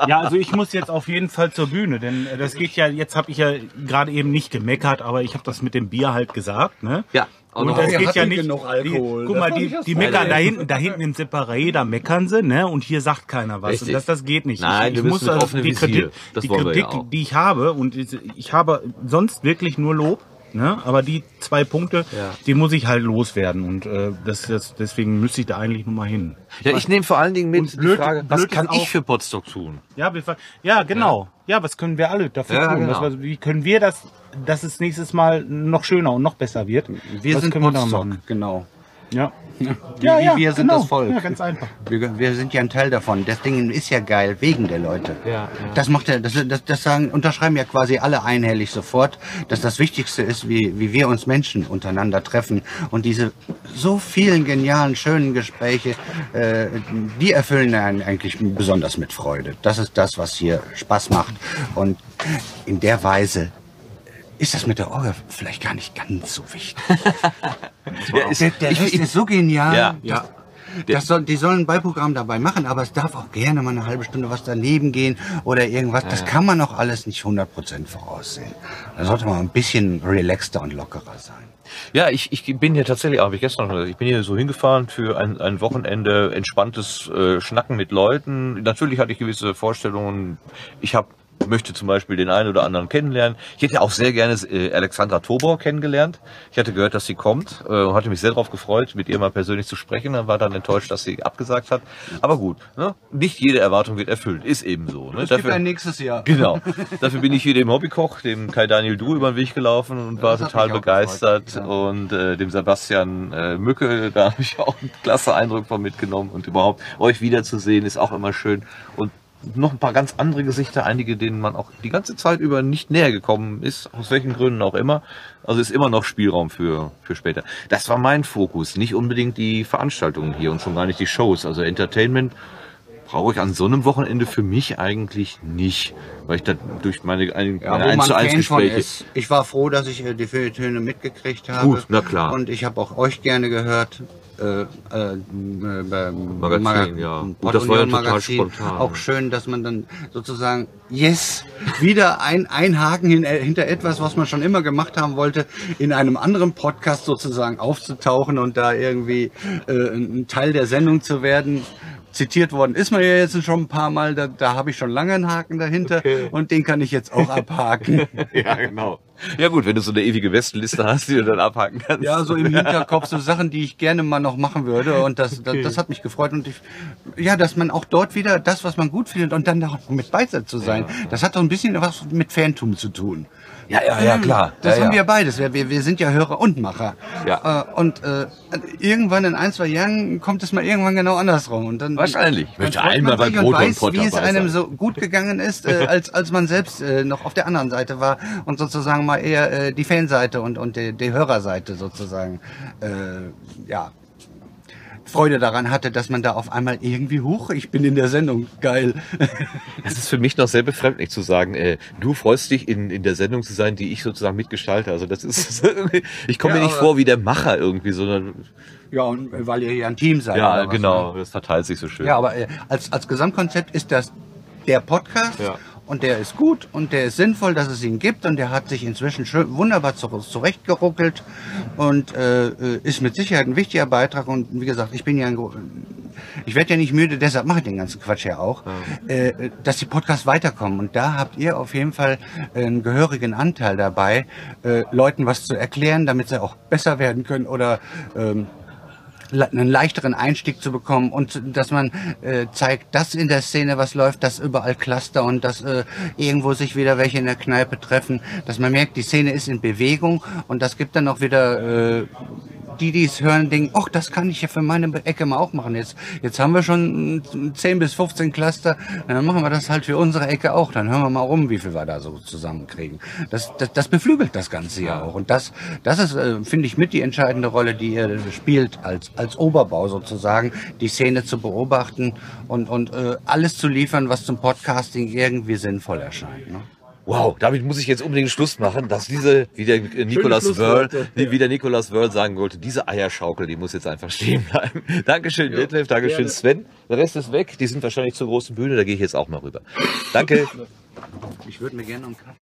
Ja, also ich muss jetzt auf jeden Fall zur Bühne, denn äh, das geht ja, jetzt habe ich ja gerade eben nicht gemeckert, aber ich habe das mit dem Bier halt gesagt, ne? Ja. Und Und das wir geht ja nicht. genug Alkohol. Die, guck Das mal, die, die meckern da hinten, da hinten im Separé, da meckern sie, ne? Und hier sagt keiner was. Richtig. Und das, das geht nicht. Nein, ich, du ich muss also die Visier. Kritik, Das die ja Kritik, auch. die ich habe, und ich habe sonst wirklich nur Lob. Ne? Aber die zwei Punkte, die muss ich halt loswerden und äh, das, das, deswegen müsste ich da eigentlich nur mal hin. Ja, ich nehme vor allen Dingen mit Und die blöd- Frage, was blöd kann ich für Potsdok tun? Ja, wir, ja genau. Ja. was können wir alle dafür Ja, tun? genau. Was, wie können wir das, dass es nächstes Mal noch schöner und noch besser wird? Wir was sind können wir da Woodstock, machen? genau. Ja. Ja, ja, wir sind genau. das Volk. Ja, ganz einfach. Wir, wir sind ja ein Teil davon. Das Ding ist ja geil, wegen der Leute. Ja, ja. Das macht ja, das, das, das sagen, unterschreiben ja quasi alle einhellig sofort, dass das Wichtigste ist, wie, wie wir uns Menschen untereinander treffen. Und diese so vielen genialen, schönen Gespräche, äh, die erfüllen einen eigentlich besonders mit Freude. Das ist das, was hier Spaß macht. Und in der Weise ist das mit der Orgel vielleicht gar nicht ganz so wichtig. Ja, ist, Der, der ich, Rest ich, ist so genial. Ja. Das, das soll, die sollen ein Beiprogramm dabei machen, aber es darf auch gerne mal eine halbe Stunde was daneben gehen oder irgendwas. Das kann man auch alles nicht 100% voraussehen. Da sollte man ein bisschen relaxter und lockerer sein. Ja, ich, ich bin hier tatsächlich, habe ich gestern noch gesagt, ich bin hier so hingefahren für ein, ein Wochenende, entspanntes äh, Schnacken mit Leuten. Natürlich hatte ich gewisse Vorstellungen. Ich habe möchte zum Beispiel den einen oder anderen kennenlernen. Ich hätte auch sehr gerne äh, Alexandra Tobor kennengelernt. Ich hatte gehört, dass sie kommt äh, und hatte mich sehr darauf gefreut, mit ihr mal persönlich zu sprechen. Dann war dann enttäuscht, dass sie abgesagt hat. Aber gut, ne? nicht jede Erwartung wird erfüllt. Ist eben so. Ne? Es gibt ein nächstes Jahr. Genau. Dafür bin ich hier dem Hobbykoch, dem Kai Daniel Du über den Weg gelaufen und war total begeistert. gefreut, Und äh, dem Sebastian äh, Mücke, da habe ich auch einen klasse Eindruck von mitgenommen. Und überhaupt euch wiederzusehen, ist auch immer schön. Und noch ein paar ganz andere Gesichter, einige, denen man auch die ganze Zeit über nicht näher gekommen ist, aus welchen Gründen auch immer. Also ist immer noch Spielraum für, für später. Das war mein Fokus, nicht unbedingt die Veranstaltungen hier und schon gar nicht die Shows. Also Entertainment brauche ich an so einem Wochenende für mich eigentlich nicht, weil ich da durch meine, meine Ja, wo 1 man zu 1 Fan von Gespräche ist. Ich war froh, dass ich äh, die Feuilletöne mitgekriegt habe. Gut, na klar. Und ich habe auch euch gerne gehört. Äh, äh, beim Magazin, ja. Gut, das war ja total spontan. Auch schön, dass man dann sozusagen, yes, wieder ein, ein Haken hin, äh, hinter etwas, was man schon immer gemacht haben wollte, in einem anderen Podcast sozusagen aufzutauchen und da irgendwie äh, ein Teil der Sendung zu werden. Zitiert worden ist man ja jetzt schon ein paar Mal, da, da habe ich schon lange einen Haken dahinter und den kann ich jetzt auch abhaken. ja, genau. Ja gut, wenn du so eine ewige Westenliste hast, die du dann abhaken kannst. Ja, so im Hinterkopf, so Sachen, die ich gerne mal noch machen würde. Und das, das, das hat mich gefreut. Und ich, ja, dass man auch dort wieder das, was man gut findet und dann auch mit Beißer zu sein, das hat doch ein bisschen was mit Fantum zu tun. Ja, ja, ja, klar. Das ja, haben ja. wir beides. Wir, wir, wir sind ja Hörer und Macher. Ja. Äh, und äh, irgendwann in ein, zwei Jahren kommt es mal irgendwann genau andersrum. Und dann, Wahrscheinlich. Ich möchte einmal bei und Brot und weiß, Pott wie es einem so gut gegangen ist, äh, als, als man selbst äh, noch auf der anderen Seite war und sozusagen mal eher äh, die Fanseite und, und die, die Hörerseite sozusagen äh, ja, Freude daran hatte, dass man da auf einmal irgendwie hoch, ich bin in der Sendung, geil. Das ist für mich noch sehr befremdlich zu sagen, äh, du freust dich in, in der Sendung zu sein, die ich sozusagen mitgestalte. Also das ist, ich komme Ja, mir nicht vor wie der Macher irgendwie, sondern Ja, und weil ihr ja ein Team seid. ja, was, genau, ne? das verteilt sich so schön. Ja, aber äh, als, als Gesamtkonzept ist das der Podcast Ja. Und der ist gut und der ist sinnvoll, dass es ihn gibt. Und der hat sich inzwischen schön, wunderbar zu, zurechtgeruckelt und äh, äh, ist mit Sicherheit ein wichtiger Beitrag. Und wie gesagt, ich bin ja ein, ich werde ja nicht müde, deshalb mache ich den ganzen Quatsch ja auch, äh, äh, dass die Podcasts weiterkommen. Und da habt ihr auf jeden Fall einen gehörigen Anteil dabei, äh, Leuten was zu erklären, damit sie auch besser werden können oder ähm, einen leichteren Einstieg zu bekommen und dass man äh, zeigt, dass in der Szene was läuft, dass überall Cluster und dass äh, irgendwo sich wieder welche in der Kneipe treffen, dass man merkt, die Szene ist in Bewegung und das gibt dann auch wieder äh, die, die es hören, denken, ach, das kann ich ja für meine Ecke mal auch machen. Jetzt, jetzt haben wir schon mm, 10 bis 15 Cluster, dann machen wir das halt für unsere Ecke auch. Dann hören wir mal rum, wie viel wir da so zusammenkriegen. Das, das, das beflügelt das Ganze ja auch. Und das, das ist, äh, finde ich, mit die entscheidende Rolle, die ihr spielt als, als Oberbau sozusagen, die Szene zu beobachten und, und äh, alles zu liefern, was zum Podcasting irgendwie sinnvoll erscheint. Ne? Wow, damit muss ich jetzt unbedingt Schluss machen, dass diese, wie der Nicolas Wörl, wie der Nicolas Wörl sagen wollte, diese Eierschaukel, die muss jetzt einfach stehen bleiben. Dankeschön, Detlef, Dankeschön, Sven. Der Rest ist weg, die sind wahrscheinlich zur großen Bühne, da gehe ich jetzt auch mal rüber. Danke. Ich würde mir gerne einen Kaffee